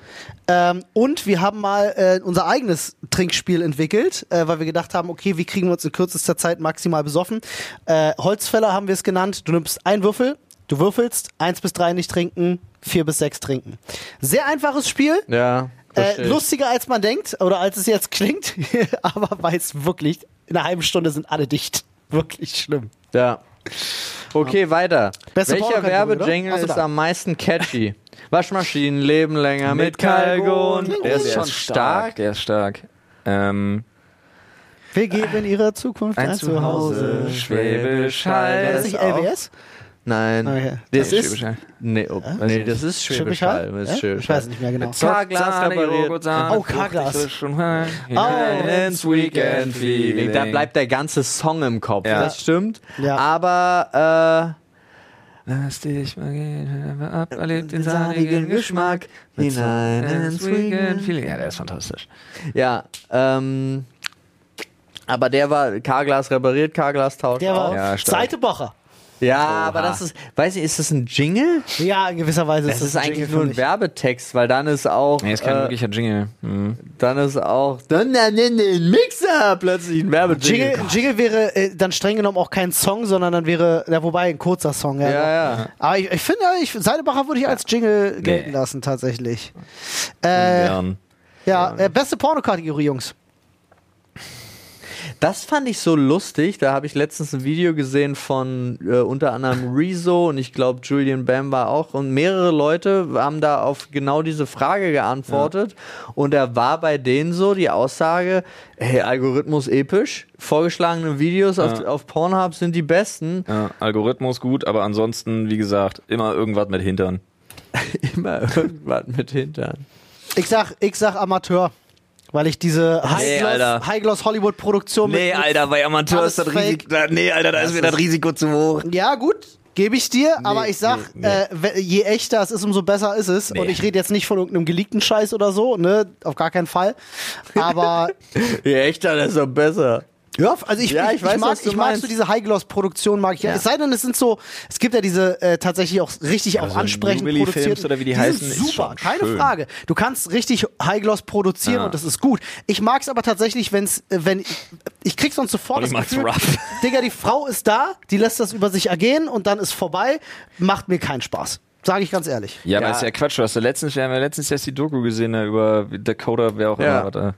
A: Ähm, und wir haben mal äh, unser eigenes Trinkspiel entwickelt, äh, weil wir gedacht haben, okay, wie kriegen wir uns in kürzester Zeit maximal besoffen? Äh, Holzfäller haben wir es genannt. Du nimmst einen Würfel, du würfelst, eins bis drei nicht trinken, vier bis sechs trinken. Sehr einfaches Spiel.
C: Ja.
A: Äh, lustiger als man denkt oder als es jetzt klingt, aber weil es wirklich in einer halben Stunde sind alle dicht. Wirklich schlimm.
C: Ja. Okay, weiter.
A: Beste
C: Welcher Werbejingle
A: so,
C: ist am meisten catchy? Waschmaschinen leben länger mit Kalgon. Der ist schon stark.
B: Der ist stark. Ähm,
A: Wir geben ihrer Zukunft ein, Zuhause.
B: Schwäbisch
A: War
B: Hall.
A: das nicht
C: Das auch. Nein.
A: Okay.
C: Das
B: Nee,
C: ist. Nee, oh, nee, das ist Schwäbisch Hall. Das? Schwäbisch
A: Ich weiß nicht mehr genau.
C: K-Glas repariert.
A: Oh, K-Glas.
B: Oh,
C: Ins Weekend Feeling. Da bleibt der ganze Song im Kopf.
B: Ja.
C: Das stimmt.
A: Ja.
C: Aber
B: Lass dich mal gehen, hör ab, erlebt den
C: sahnigen
B: Geschmack.
C: Hinein
B: ins Weekend. Feeling. Ja, der ist fantastisch.
C: äh, ja, ähm. Aber der war K-Glas repariert, K-Glas tauscht
A: Der war
C: aus.
B: Ja, stark.
A: Seitebacher.
C: Ja, aber das ist, weiß ich, ist das ein Jingle?
A: Ja, in gewisser Weise
C: Das
A: ist
C: ist
A: ein
C: eigentlich
A: Jingle
C: nur ein. Werbetext, weil dann ist auch,
B: Nee, ist kein
C: äh,
B: wirklicher Jingle. Mhm.
C: dann ist auch, dann dann in den Mixer plötzlich ein Werbejingle.
A: Jingle, Jingle wäre äh, dann streng genommen auch kein Song, sondern dann wäre, ja, wobei ein kurzer Song. Ja,
C: Ja, ja.
A: Aber ich, ich finde, ich, Seidebacher würde ich als Jingle gelten
B: Nee.
A: lassen, tatsächlich. Äh,
B: Gern.
A: ja, äh, beste Pornokategorie, Jungs.
C: Das fand ich so lustig. Da habe ich letztens ein Video gesehen von äh, unter anderem Rezo und ich glaube Julian Bam war auch. Und mehrere Leute haben da auf genau diese Frage geantwortet. Und da war bei denen so die Aussage, hey, Algorithmus episch, vorgeschlagene Videos auf,
B: Ja.
C: auf Pornhub sind die besten.
B: Ja, Algorithmus gut, aber ansonsten, wie gesagt, immer irgendwas mit Hintern.
C: Immer irgendwas mit Hintern.
A: Ich sag, ich sag Amateur. Weil ich diese
B: Nee.
A: High-Gloss High Hollywood-Produktion
B: Nee, Alter, bei Amateur ist das. Risiko. Nee, Alter, da ist mir das Risiko zu hoch.
A: Ja, gut, gebe ich dir, aber ich sag,
B: nee, nee.
A: Äh, je echter es ist, umso besser ist es.
B: Nee.
A: Und ich rede jetzt nicht von irgendeinem geleakten Scheiß oder so, ne? Auf gar keinen Fall. Aber
C: Je echter, desto besser.
A: Ja, also ich,
C: Ja,
A: ich,
C: ich weiß,
A: ich mag, ich mag so diese High-Gloss-Produktion, mag ich ja.
C: Ja.
A: Es sei denn, es sind so, es gibt ja diese äh, tatsächlich auch richtig auch
B: so
A: ansprechend produziert.
B: Films oder wie die
A: sind
B: heißen,
A: super, keine
B: schön.
A: Frage. Du kannst richtig High-Gloss produzieren
B: Ja.
A: und das ist gut. Ich mag es aber tatsächlich, wenn's, äh, wenn ich krieg sonst sofort das Gefühl,
B: rough.
A: Digga, die Frau ist da, die lässt das über sich ergehen und dann ist vorbei. Macht mir keinen Spaß. Sage ich ganz ehrlich.
B: Ja, aber
C: Ja.
B: ist ja Quatsch. Du hast ja letztens, wir haben ja letztens erst die Doku gesehen ne, über Dakota, wer auch
C: Ja.
B: immer, warte,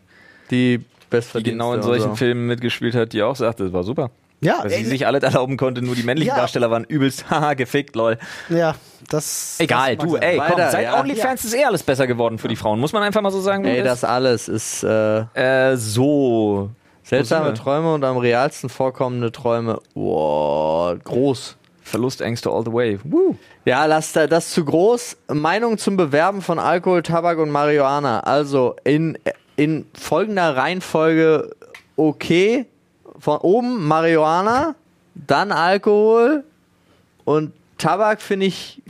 C: Die
B: die genau in solchen
C: so.
B: Filmen mitgespielt hat, die auch sagte, das war super.
A: Ja, ey,
B: sie sich alles erlauben konnte, nur die männlichen
A: Ja.
B: Darsteller waren übelst, haha, gefickt, lol.
A: ja, das.
B: Egal,
A: das
B: du, ey, komm,
C: Weiter,
B: seit
C: ja.
B: OnlyFans ist eh alles besser geworden für die Frauen. Muss man einfach mal so sagen.
C: Ey, das alles ist äh.
B: Äh, so.
C: seltsame? Träume und am realsten vorkommende Träume. Wow, groß.
B: Verlustängste all the way. Woo.
C: Ja, lass da, das zu groß. Meinung zum Bewerben von Alkohol, Tabak und Marihuana. Also in, in folgender Reihenfolge okay. Von oben Marihuana, dann Alkohol und Tabak finde ich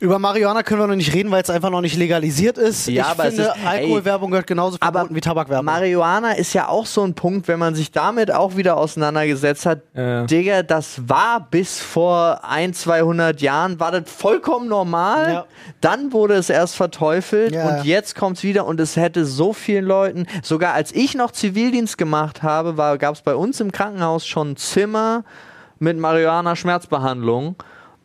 A: Über Marihuana können wir noch nicht reden, weil es einfach noch nicht legalisiert ist.
C: Ja,
A: ich
C: aber
A: finde,
C: ist-
A: Alkoholwerbung gehört genauso verboten wie Tabakwerbung.
C: Marihuana ist ja auch so ein Punkt, wenn man sich damit auch wieder auseinandergesetzt hat.
B: Ja.
C: Digga, das war bis vor ein, 200 Jahren, war das vollkommen normal.
A: Ja.
C: Dann wurde es erst verteufelt
A: Ja.
C: und jetzt kommt es wieder und es hätte so vielen Leuten, sogar als ich noch Zivildienst gemacht habe, gab es bei uns im Krankenhaus schon ein Zimmer mit Marihuana-Schmerzbehandlung.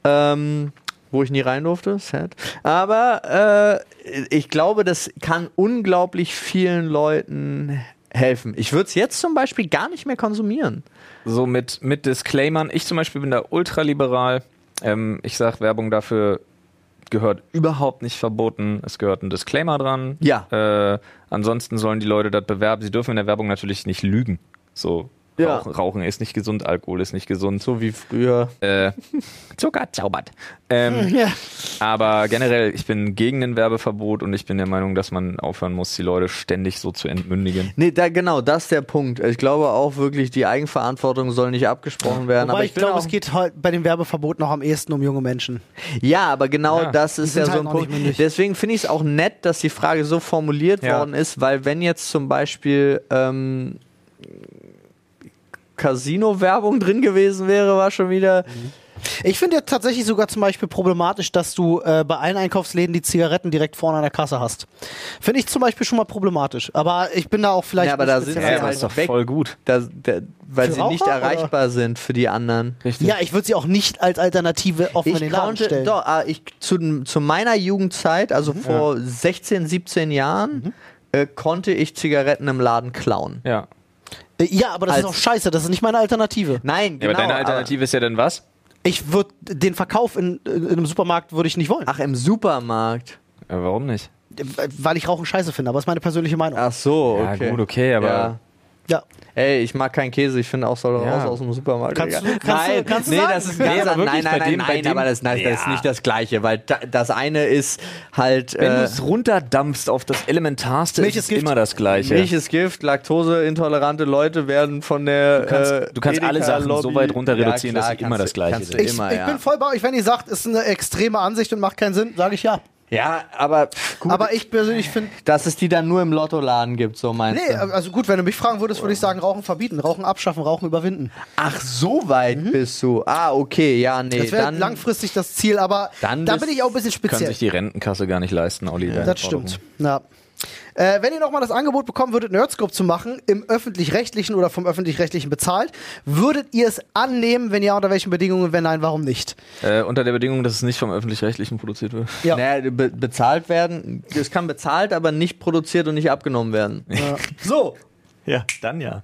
C: Ähm, wo ich nie rein durfte, sad. Aber äh, ich glaube, das kann unglaublich vielen Leuten helfen. Ich würde es jetzt zum Beispiel gar nicht mehr konsumieren.
B: So mit, mit Disclaimern. Ich zum Beispiel bin da ultraliberal. Ähm, ich sag, Werbung dafür gehört überhaupt nicht verboten. Es gehört ein Disclaimer dran.
C: Ja.
B: Äh, ansonsten sollen die Leute das bewerben. Sie dürfen in der Werbung natürlich nicht lügen. So.
C: Ja.
B: Rauchen, Rauchen ist nicht gesund, Alkohol ist nicht gesund.
C: So wie früher.
B: Äh, Zucker zaubert. Ähm,
A: ja.
B: aber generell, ich bin gegen ein Werbeverbot und ich bin der Meinung, dass man aufhören muss, die Leute ständig so zu entmündigen.
C: Nee, da, genau, das ist der Punkt. Ich glaube auch wirklich, die Eigenverantwortung soll nicht abgesprochen werden.
A: Wobei
C: aber
A: ich,
C: bin
A: glaube, es geht halt bei dem Werbeverbot noch am ehesten um junge Menschen.
C: Ja, aber genau
B: Ja,
C: das ist ja so
A: halt
C: ein
A: noch
C: Punkt. Deswegen finde ich es auch nett, dass die Frage so formuliert
B: Ja.
C: worden ist, weil wenn jetzt zum Beispiel ähm, Casino-Werbung drin gewesen wäre, war schon wieder.
A: Ich finde ja tatsächlich sogar zum Beispiel problematisch, dass du äh, bei allen Einkaufsläden die Zigaretten direkt vorne an der Kasse hast. Finde ich zum Beispiel schon mal problematisch. Aber ich bin da auch vielleicht.
C: Ja, aber
A: nicht
C: da sind sie
B: Ja,
C: halt
B: doch
C: weg.
B: voll gut.
C: Da, da, weil
A: Für
C: sie nicht
A: Raucher,
C: erreichbar sind für die anderen.
B: Richtig.
A: Ja, ich würde sie auch nicht als Alternative offen in
C: Ich
A: den Laden
C: konnte,
A: stellen.
C: doch, ah, ich, zu, zu meiner Jugendzeit, also vor 16, 17 Jahren, äh, konnte ich Zigaretten im Laden klauen.
B: Ja.
A: Äh, Ja, aber das ist auch scheiße. Das ist nicht meine Alternative.
C: Nein,
B: Ja,
C: genau.
B: aber deine Alternative ist ja dann was?
A: Ich würde den Verkauf in, in einem Supermarkt würde ich nicht wollen,
C: Aber, ach, im Supermarkt.
B: Ja, warum nicht?
A: weil ich Rauchen scheiße finde. Aber das ist meine persönliche Meinung.
C: Ach so,
B: Ja,
C: okay.
B: gut, okay, aber-
C: Ja.
A: Ja.
C: Ey, ich mag keinen Käse, ich finde auch soll
B: Ja.
C: raus aus dem Supermarkt.
A: Kannst du- kannst du-
C: nein,
A: kannst du
C: nee,
A: sagen?
C: das ist
B: Nee,
C: ganz nein, nein,
B: bei
C: nein,
B: dem- bei
C: nein,
B: dem-
C: aber das, das ist
B: Ja.
C: nicht das Gleiche, weil da, das eine ist halt
B: Wenn du
C: äh,
B: es runterdampfst auf das Elementarste,
A: Milch
B: ist
A: ist
B: es immer das Gleiche.
C: Milch ist Gift, laktoseintolerante Leute werden von der
B: Du kannst-
C: äh,
B: du kannst alle Sachen so
C: Lobby-
B: weit runter
C: Ja,
B: reduzieren, dass
C: klar,
B: sie immer das
C: du-
B: Gleiche
C: du
B: sind.
A: Ich,
C: immer,
A: ich
C: ja.
A: bin voll bei euch, wenn ihr sagt, ist eine extreme Ansicht und macht keinen Sinn, sage ich ja.
C: Ja, aber pff, gut,
A: Aber ich persönlich finde,
C: dass es die dann nur im Lottoladen gibt, so meinst
A: nee,
C: du?
A: also gut, wenn du mich fragen würdest, würde ich sagen, Rauchen verbieten, Rauchen abschaffen, Rauchen überwinden.
C: Ach, so weit bist du. Ah, okay, ja, nee,
A: Das wäre
C: dann
A: langfristig das Ziel, aber
C: Dann
A: da bin ich auch ein bisschen
B: Kann
A: speziell.
B: sich die Rentenkasse gar nicht leisten, Olli. deine
A: Das stimmt. Ja. Äh, wenn ihr nochmal das Angebot bekommen würdet, Nerdscope zu machen, im öffentlich-rechtlichen oder vom öffentlich-rechtlichen bezahlt, würdet ihr es annehmen? Wenn ja, unter welchen Bedingungen? Wenn nein, warum nicht?
B: Äh, unter der Bedingung, dass es nicht vom Öffentlich-Rechtlichen produziert wird.
A: Ja.
C: Naja, be bezahlt werden. Es kann bezahlt, aber nicht produziert und nicht abgenommen werden.
A: Ja.
C: So.
B: Ja, dann ja.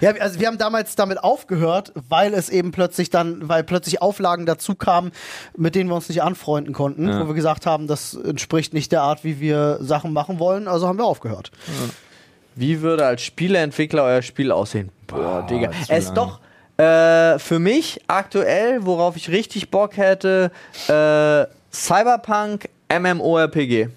A: Ja, also wir haben damals damit aufgehört, weil es eben plötzlich dann, weil plötzlich Auflagen dazu kamen, mit denen wir uns nicht anfreunden konnten, wo wir gesagt haben, das entspricht nicht der Art, wie wir Sachen machen wollen, also haben wir aufgehört.
C: Wie würde als Spieleentwickler euer Spiel aussehen? Boah, Digga.
B: zu
C: Es ist
B: lang.
C: doch äh, für mich aktuell, worauf ich richtig Bock hätte, äh, Cyberpunk MMORPG.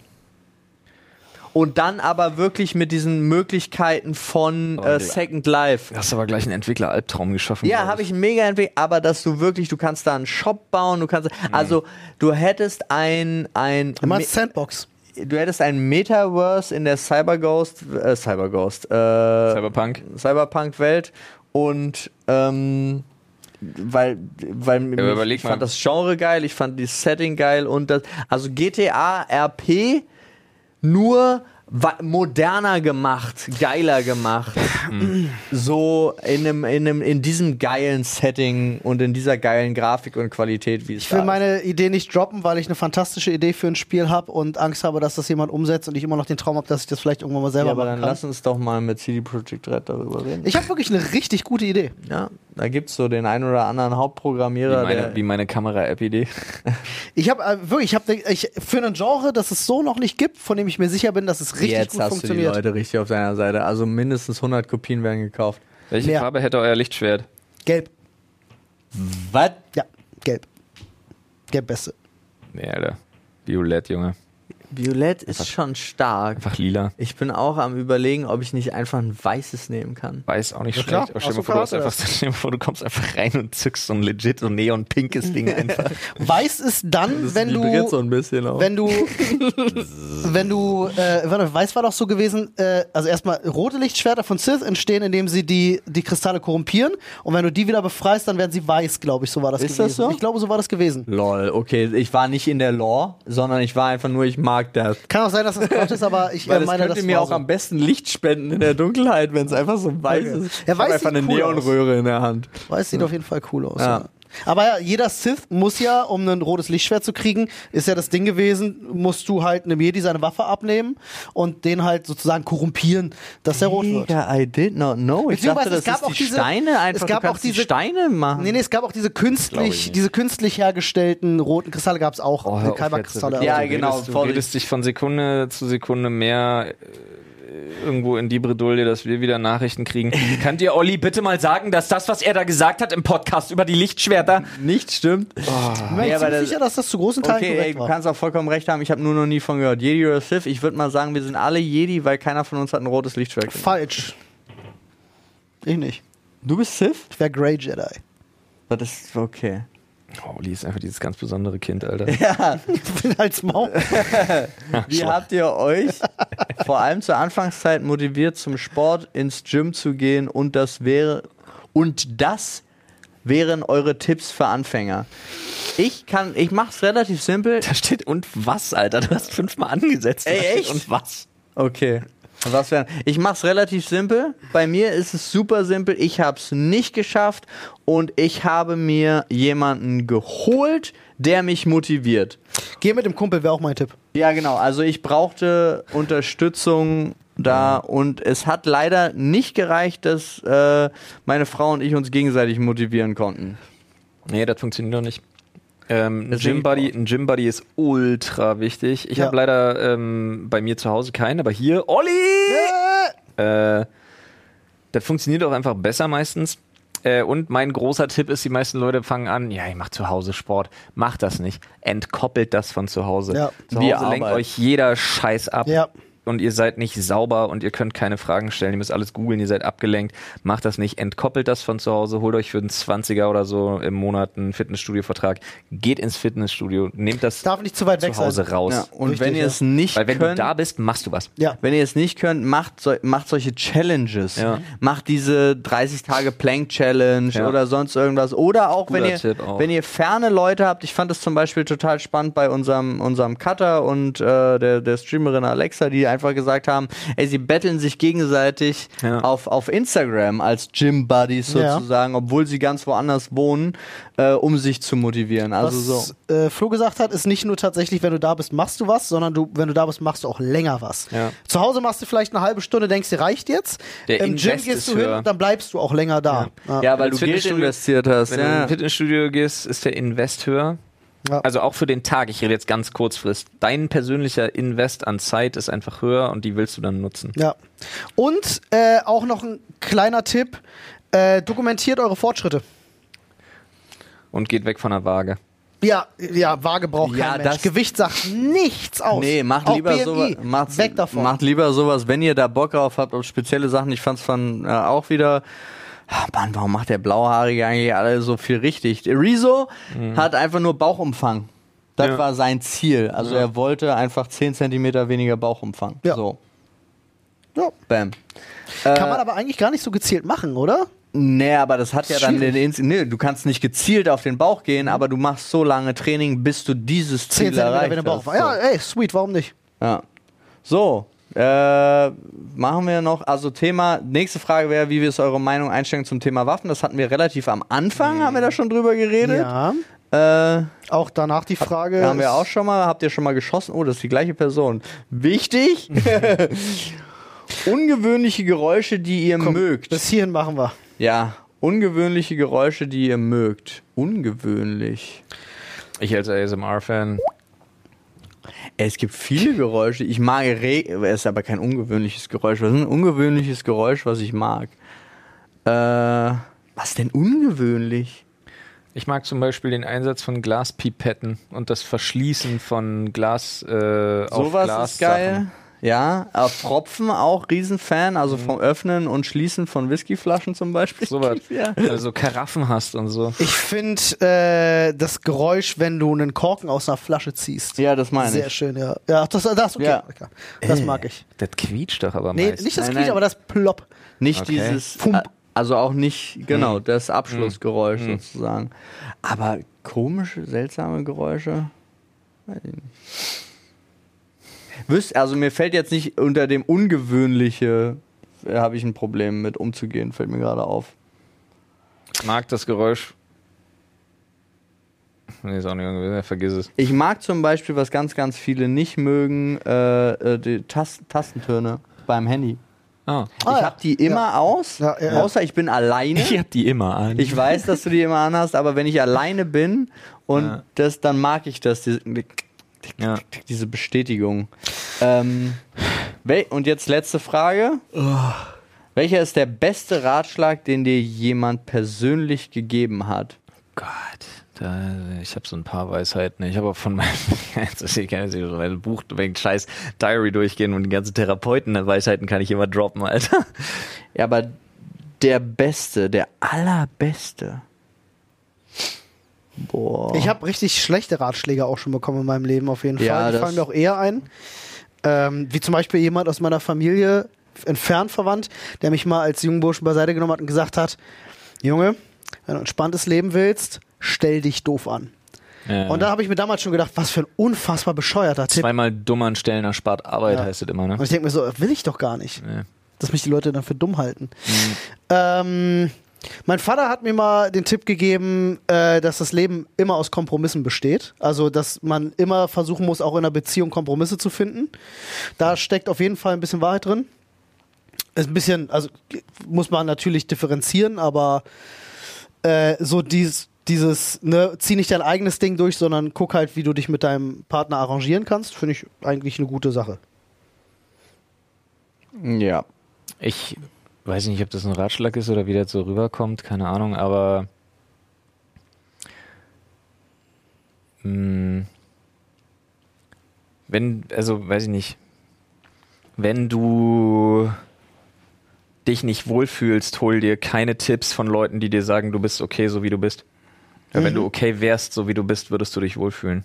C: Und dann aber wirklich mit diesen Möglichkeiten von äh. Second Life.
B: Du hast aber gleich einen Entwickler-Albtraum geschaffen.
C: Ja, habe ich mega entwickelt, aber dass du wirklich, du kannst da einen Shop bauen, du kannst, also du hättest ein, ein,
A: Du meinst Sandbox.
C: du hättest ein Metaverse in der Cyberghost, äh, Cyberghost, äh,
B: Cyberpunk.
C: Cyberpunk-Welt und ähm, weil, weil mich-
B: überleg
C: ich fand
B: mal.
C: das Genre geil, ich fand das Setting geil und das, also GTA RP nur moderner gemacht, geiler gemacht. so in, einem, in, einem, in diesem geilen Setting und in dieser geilen Grafik und Qualität, wie es
A: Ich will
C: da ist.
A: meine Idee nicht droppen, weil ich eine fantastische Idee für ein Spiel habe und Angst habe, dass das jemand umsetzt und ich immer noch den Traum habe, dass ich das vielleicht irgendwann mal selber
C: Ja, aber
A: machen
C: dann
A: kann.
C: lass uns doch mal mit CD Projekt Red darüber reden.
A: Ich habe wirklich eine richtig gute Idee.
C: ja, da gibt's so den einen oder anderen
B: Wie
C: Hauptprogrammierer,
B: meine,
C: der
B: wie meine Kamera-App-Idee.
A: Ich habe äh, wirklich, ich habe ich, für ein Genre, das es so noch nicht gibt, von dem ich mir sicher bin, dass es richtig
C: Jetzt
A: gut
C: hast du die
A: funktioniert.
C: Leute richtig auf deiner Seite. Also mindestens 100 Kopien werden gekauft.
B: Welche
A: Mehr.
B: Farbe hätte euer Lichtschwert?
A: Gelb.
C: Was?
A: Ja, gelb. Gelb beste.
B: Nee, Alter. Violett, Junge.
C: Violett ist schon stark.
B: Einfach lila.
C: Ich bin auch am überlegen, ob ich nicht einfach ein weißes nehmen kann.
B: Weiß auch nicht
A: Ja,
B: schlecht.
A: klar.
B: Aber stell dir mal vor, du, hast
A: klar,
B: einfach, stell dir mal vor, du kommst einfach rein und zückst so ein legit, so neon-pinkes Ding einfach.
A: Weiß ist dann, wenn du,
C: so ein bisschen auch.
A: wenn du, wenn du, äh, warte, weiß war doch so gewesen, äh, also erstmal rote Lichtschwerter von Sith entstehen, indem sie die, die Kristalle korrumpieren und wenn du die wieder befreist, dann werden sie weiß, glaube ich, so war das
C: Ist
A: gewesen.
C: das so?
A: Ich glaube, so war das gewesen.
C: Lol, okay, ich war nicht in der Lore, sondern ich war einfach nur, ich mag das.
A: Kann auch sein, dass das Quatsch ist, aber ich
C: Weil
A: äh,
C: das
A: meine,
C: könnte
A: das
C: mir auch
A: so.
C: am besten Licht spenden in der Dunkelheit, wenn es einfach so weiß
A: Okay.
C: ist.
A: Ja,
C: ich
A: weiß
C: einfach eine
A: cool aus.
C: Neonröhre in der Hand.
A: Weiß, sieht auf jeden Fall cool aus.
C: Ja.
A: Ja. Aber ja, jeder Sith muss ja, um ein rotes Lichtschwert zu kriegen, ist ja das Ding gewesen, musst du halt einem Jedi seine Waffe abnehmen und den halt sozusagen korrumpieren, dass er rot wird.
C: Mega, I did not know. Ich dachte, das
A: es gab
C: ist
A: auch
C: die
A: diese-
C: Steine einfach.
A: es gab
C: du
A: auch
C: kannst die
A: diese-
C: Steine machen.
A: Nee, nee, es gab auch diese künstlich, diese künstlich hergestellten roten Kristalle gab es auch.
B: Oh, jetzt.
C: Ja,
A: also.
C: genau,
B: Du redest, du
C: Vorsicht.
B: redest dich von Sekunde zu Sekunde mehr äh, irgendwo in die Bredouille, dass wir wieder Nachrichten kriegen. Kann dir Olli bitte mal sagen, dass das, was er da gesagt hat im Podcast über die Lichtschwerter,
C: Nicht stimmt.
A: Ich bin mir
C: Ja, das-
A: sicher, dass das zu großen Teilen
C: Okay, ey,
A: korrekt
C: du
A: war.
C: kannst auch vollkommen recht haben. Ich habe nur noch nie von gehört. Jedi oder Sith? Ich würde mal sagen, wir sind alle Jedi, weil keiner von uns hat ein rotes Lichtschwert.
A: Falsch. Ich nicht.
C: Du bist Sith?
A: Ich wäre Grey Jedi.
C: Das ist okay.
B: Oh, Olli ist einfach dieses ganz besondere Kind, Alter.
C: Ja,
A: Ich bin als Maul.
C: wie habt ihr euch vor allem zur Anfangszeit motiviert, zum Sport ins Gym zu gehen und das wäre und das wären eure Tipps für Anfänger? Ich kann, ich mach's relativ simpel.
B: Da steht und was, Alter? Du hast fünfmal angesetzt.
C: Ey, echt?
B: Und was?
C: Okay. Was wär, ich mach's relativ simpel. Bei mir ist es super simpel. Ich hab's nicht geschafft und ich habe mir jemanden geholt, der mich motiviert.
A: Geh mit dem Kumpel wäre auch mein Tipp.
C: Ja, genau. Also ich brauchte Unterstützung da und es hat leider nicht gereicht, dass äh, meine Frau und ich uns gegenseitig motivieren konnten.
B: Nee, das funktioniert noch nicht. Ähm, ein, Gym -Buddy, ein Gym Buddy ist ultra wichtig. Ich
A: Ja.
B: habe leider ähm, bei mir zu Hause keinen, aber hier, Olli! Äh, das funktioniert auch einfach besser meistens. Äh, und mein großer Tipp ist, die meisten Leute fangen an, ja, ich mache zu Hause Sport. Macht das nicht. Entkoppelt das von zu Hause.
A: Ja.
B: Zu Hause lenkt euch jeder Scheiß ab.
A: Ja.
B: Und ihr seid nicht sauber und ihr könnt keine Fragen stellen. Ihr müsst alles googeln, ihr seid abgelenkt. Macht das nicht. Entkoppelt das von zu Hause. Holt euch für einen 20er oder so im Monat einen Fitnessstudio-Vertrag. Geht ins Fitnessstudio. Nehmt das
A: Darf nicht zu weit weg
B: zu Hause
A: sein.
B: raus.
C: Ja, und
A: Richtig,
C: wenn ihr
A: ja.
C: es nicht
B: Weil wenn
C: könnt,
B: du da bist, machst du was.
A: Ja.
C: Wenn ihr es nicht könnt, macht, so, macht solche Challenges.
B: Ja.
C: Macht diese 30 Tage Plank Challenge
B: Ja.
C: oder sonst irgendwas. Oder auch wenn ihr,
B: auch.
C: wenn ihr ferne Leute habt. Ich fand das zum Beispiel total spannend bei unserem, unserem Cutter und äh, der, der Streamerin Alexa, die einfach einfach gesagt haben, ey, sie betteln sich gegenseitig
B: Ja.
C: auf, auf Instagram als Gym Buddies
A: Ja.
C: sozusagen, obwohl sie ganz woanders wohnen, äh, um sich zu motivieren. Also so.
A: was äh, Flo gesagt hat, ist nicht nur tatsächlich, wenn du da bist, machst du was, sondern du, wenn du da bist, machst du auch länger was.
B: Ja.
A: Zu Hause machst du vielleicht eine halbe Stunde, denkst dir, reicht jetzt.
B: Der
A: Im Gym gehst du hin,
B: höher.
A: dann bleibst du auch länger da. Ja.
C: Ja, weil du Geld
B: Fitnessstudio-
C: investiert hast.
B: Wenn du
C: Ja.
B: ins Fitnessstudio gehst, ist der Invest höher.
A: Ja.
B: Also auch für den Tag, ich rede jetzt ganz kurzfrist. Dein persönlicher Invest an Zeit ist einfach höher und die willst du dann nutzen.
A: Ja. Und äh, auch noch ein kleiner Tipp: äh, dokumentiert eure Fortschritte.
B: Und geht weg von der Waage.
A: Ja, ja, Waage braucht
C: Ja,
A: kein Mensch.
C: das-
A: Gewicht sagt nichts aus.
C: Nee, macht
A: Auch
C: lieber
A: BMI.
C: sowas.
A: Weg davon.
C: Macht lieber sowas, wenn ihr da Bock drauf habt, auf spezielle Sachen. Ich fand's von äh, auch wieder. Ah, Mann, warum macht der Blauhaarige eigentlich alle so viel richtig? Rezo hat einfach nur Bauchumfang. Das
B: Ja.
C: war sein Ziel. Also er wollte einfach 10 Zentimeter weniger Bauchumfang.
A: Ja.
C: So,
A: ja.
C: bam.
A: Kann man aber eigentlich gar nicht so gezielt machen, oder?
C: Nee, aber das hat ja dann den. Ins nee, du kannst nicht gezielt auf den Bauch gehen, aber du machst so lange Training, bis du dieses
A: 10
C: Ziel
A: war. Ja, ey, sweet, warum nicht?
C: Ja. So, äh, machen wir noch, also Thema, nächste Frage wäre, wie ist eure Meinung einstellen zum Thema Waffen? Das hatten wir relativ am Anfang, haben wir da schon drüber geredet.
A: Ja.
C: Äh,
A: Auch danach die Frage.
C: haben wir auch schon mal, habt ihr schon mal geschossen? Oh, das ist die gleiche Person. Wichtig, ungewöhnliche Geräusche, die ihr
A: Komm,
C: mögt.
A: Bis hierhin machen wir.
C: Ja, ungewöhnliche Geräusche, die ihr mögt. Ungewöhnlich.
B: Ich als ASMR-Fan.
C: Es gibt viele Geräusche. Ich mag Re es ist aber kein ungewöhnliches Geräusch. Was ist ein ungewöhnliches Geräusch, was ich mag? Äh, was denn ungewöhnlich?
B: Ich mag zum Beispiel den Einsatz von Glaspipetten und das Verschließen von Glas äh, auf
C: Sowas
B: Glas
C: ist geil. Ja, äh, Tropfen auch Riesenfan, also vom Öffnen und Schließen von Whiskyflaschen zum Beispiel.
B: So was.
C: Ja.
B: Also Karaffen hast und so.
A: Ich finde äh, das Geräusch, wenn du einen Korken aus einer Flasche ziehst.
C: ja, das meine
A: Sehr
C: ich.
A: schön, ja. Ja, das, das okay.
C: Ja.
A: okay. Das mag ich.
B: Das quietscht doch aber
A: Nee,
B: meist.
A: nicht das
C: Nein,
A: Quietsch,
C: nein.
A: aber das Plopp.
C: Nicht
B: Okay.
C: dieses,
A: Fump.
C: äh, also auch nicht, genau, das Abschlussgeräusch
B: Hm.
C: sozusagen. Aber komische, seltsame Geräusche? Weiß ich nicht. Wüsst, also mir fällt jetzt nicht unter dem Ungewöhnliche, äh, habe ich ein Problem mit umzugehen, fällt mir gerade auf.
B: Ich mag das Geräusch. Nee, ist auch nicht ungewöhnlich. Vergiss es.
C: Ich mag zum Beispiel, was ganz, ganz viele nicht mögen, äh, äh, die Tas Tastentöne beim Handy.
B: Ah.
A: Ah,
C: ich
A: ja.
C: habe die immer aus,
A: Ja, ja, ja.
C: außer ich bin alleine.
B: Ich hab die immer an.
C: Ich weiß, dass du die immer anhast, aber wenn ich alleine bin und
B: Ja.
C: das, dann mag ich das, diese,
B: ja.
C: diese Bestätigung. Ähm, und jetzt letzte Frage. Welcher ist der beste Ratschlag, den dir jemand persönlich gegeben hat?
B: Gott, da, ich habe so ein paar Weisheiten. Ich habe auch von meinem, ich kann jetzt nicht so ein Buch wegen scheiß Diary durchgehen und die ganzen Therapeuten-Weisheiten kann ich immer droppen, Alter.
C: Ja, aber der Beste, der Allerbeste. Boah.
A: Ich habe richtig schlechte Ratschläge auch schon bekommen in meinem Leben, auf jeden Fall.
C: Ja,
A: die fallen mir auch eher ein. Ähm, wie zum Beispiel jemand aus meiner Familie, entfernt verwandt, der mich mal als jungen Burschen beiseite genommen hat und gesagt hat: Junge, wenn du ein entspanntes Leben willst, stell dich doof an.
B: Ja.
A: Und da habe ich mir damals schon gedacht, was für ein unfassbar bescheuerter Tipp.
B: Zweimal dumm anstellen erspart Arbeit,
A: Ja.
B: heißt es immer, ne?
A: Und ich denke mir so, will ich doch gar nicht.
B: Nee.
A: dass mich die Leute dann für dumm halten. Ähm, mein Vater hat mir mal den Tipp gegeben, äh, dass das Leben immer aus Kompromissen besteht. Also, dass man immer versuchen muss, auch in einer Beziehung Kompromisse zu finden. Da steckt auf jeden Fall ein bisschen Wahrheit drin. Ist ein bisschen, also muss man natürlich differenzieren, aber äh, so dies, dieses, ne, zieh nicht dein eigenes Ding durch, sondern guck halt, wie du dich mit deinem Partner arrangieren kannst, finde ich eigentlich eine gute Sache.
C: Ja.
B: Ich weiß nicht, ob das ein Ratschlag ist oder wie das so rüberkommt, keine Ahnung, aber mh, wenn, also weiß ich nicht, wenn du dich nicht wohlfühlst, hol dir keine Tipps von Leuten, die dir sagen, du bist okay, so wie du bist. Weil wenn du okay wärst, so wie du bist, würdest du dich wohlfühlen.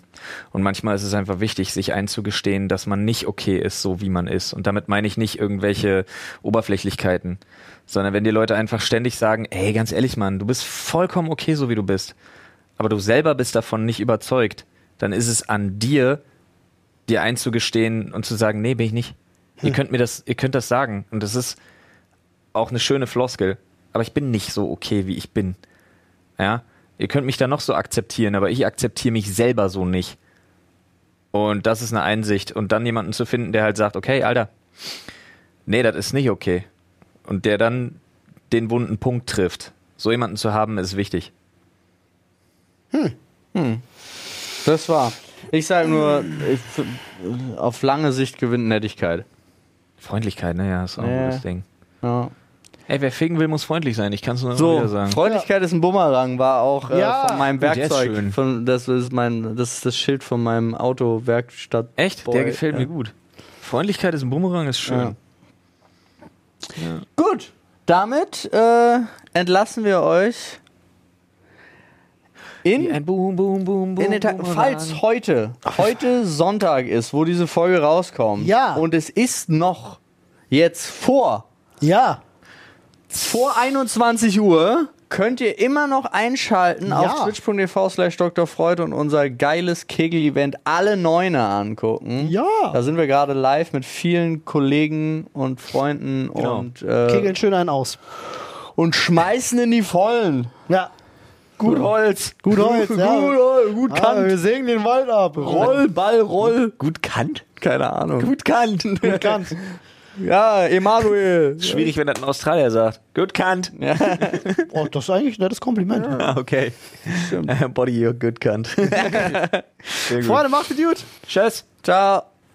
B: Und manchmal ist es einfach wichtig, sich einzugestehen, dass man nicht okay ist, so wie man ist. Und damit meine ich nicht irgendwelche Oberflächlichkeiten, sondern wenn dir Leute einfach ständig sagen, ey, ganz ehrlich, Mann, du bist vollkommen okay, so wie du bist, aber du selber bist davon nicht überzeugt, dann ist es an dir, dir einzugestehen und zu sagen, nee, bin ich nicht. Ihr könnt mir das, ihr könnt das sagen. Und das ist auch eine schöne Floskel. Aber ich bin nicht so okay, wie ich bin. Ja. Ihr könnt mich da noch so akzeptieren, aber ich akzeptiere mich selber so nicht. Und das ist eine Einsicht. Und dann jemanden zu finden, der halt sagt, okay, Alter, nee, das ist nicht okay. Und der dann den wunden Punkt trifft. So jemanden zu haben, ist wichtig.
C: Das war. Ich sage nur, ich, auf lange Sicht gewinnt Nettigkeit.
B: Freundlichkeit, naja, ist auch ein gutes Ding.
C: Ja.
B: Ey, wer ficken will, muss freundlich sein. Ich kann es nur immer
C: So,
B: wieder sagen.
C: Freundlichkeit ist ein Bumerang, war auch äh,
A: Ja.
C: von meinem
B: Oh, der ist
C: Werkzeug.
B: schön.
C: Von, das, ist mein, das ist das Schild von meinem Auto-Werkstatt.
B: Echt?
C: Boy,
B: Der gefällt
C: ja.
B: mir gut. Freundlichkeit ist ein Bumerang, ist schön.
C: Ja. Gut, damit äh, entlassen wir euch in,
B: Ein Boom, Boom, Boom, Boom.
C: in den Tag. Falls heute, heute Sonntag ist, wo diese Folge rauskommt,
A: Ja.
C: und es ist noch jetzt vor
A: Ja.
C: Vor 21 Uhr könnt ihr immer noch einschalten
A: Ja.
C: auf twitch.tv slash Dr. Freud und unser geiles Kegel-Event alle Neune angucken.
A: Ja.
C: Da sind wir gerade live mit vielen Kollegen und Freunden
B: Genau.
C: und, äh,
A: Kegeln schön einen aus.
C: und schmeißen in die Vollen.
A: Ja.
C: Gut Holz.
A: Gut Holz,
C: Gut,
A: ja.
C: Holz, gut
A: Ah,
C: Kant.
A: wir sägen den Wald ab.
C: Roll, Ball, Roll.
B: Gut Kant?
C: Keine Ahnung.
B: Gut Kant.
A: Gut Kant.
C: Ja, Emanuel.
B: Schwierig, wenn das ein Australier sagt. Gut Kant.
A: Oh, das ist eigentlich ein nettes Kompliment.
B: Ah, okay. Body, you're good gut.
A: Freunde, macht's gut.
B: Tschüss.
C: Ciao.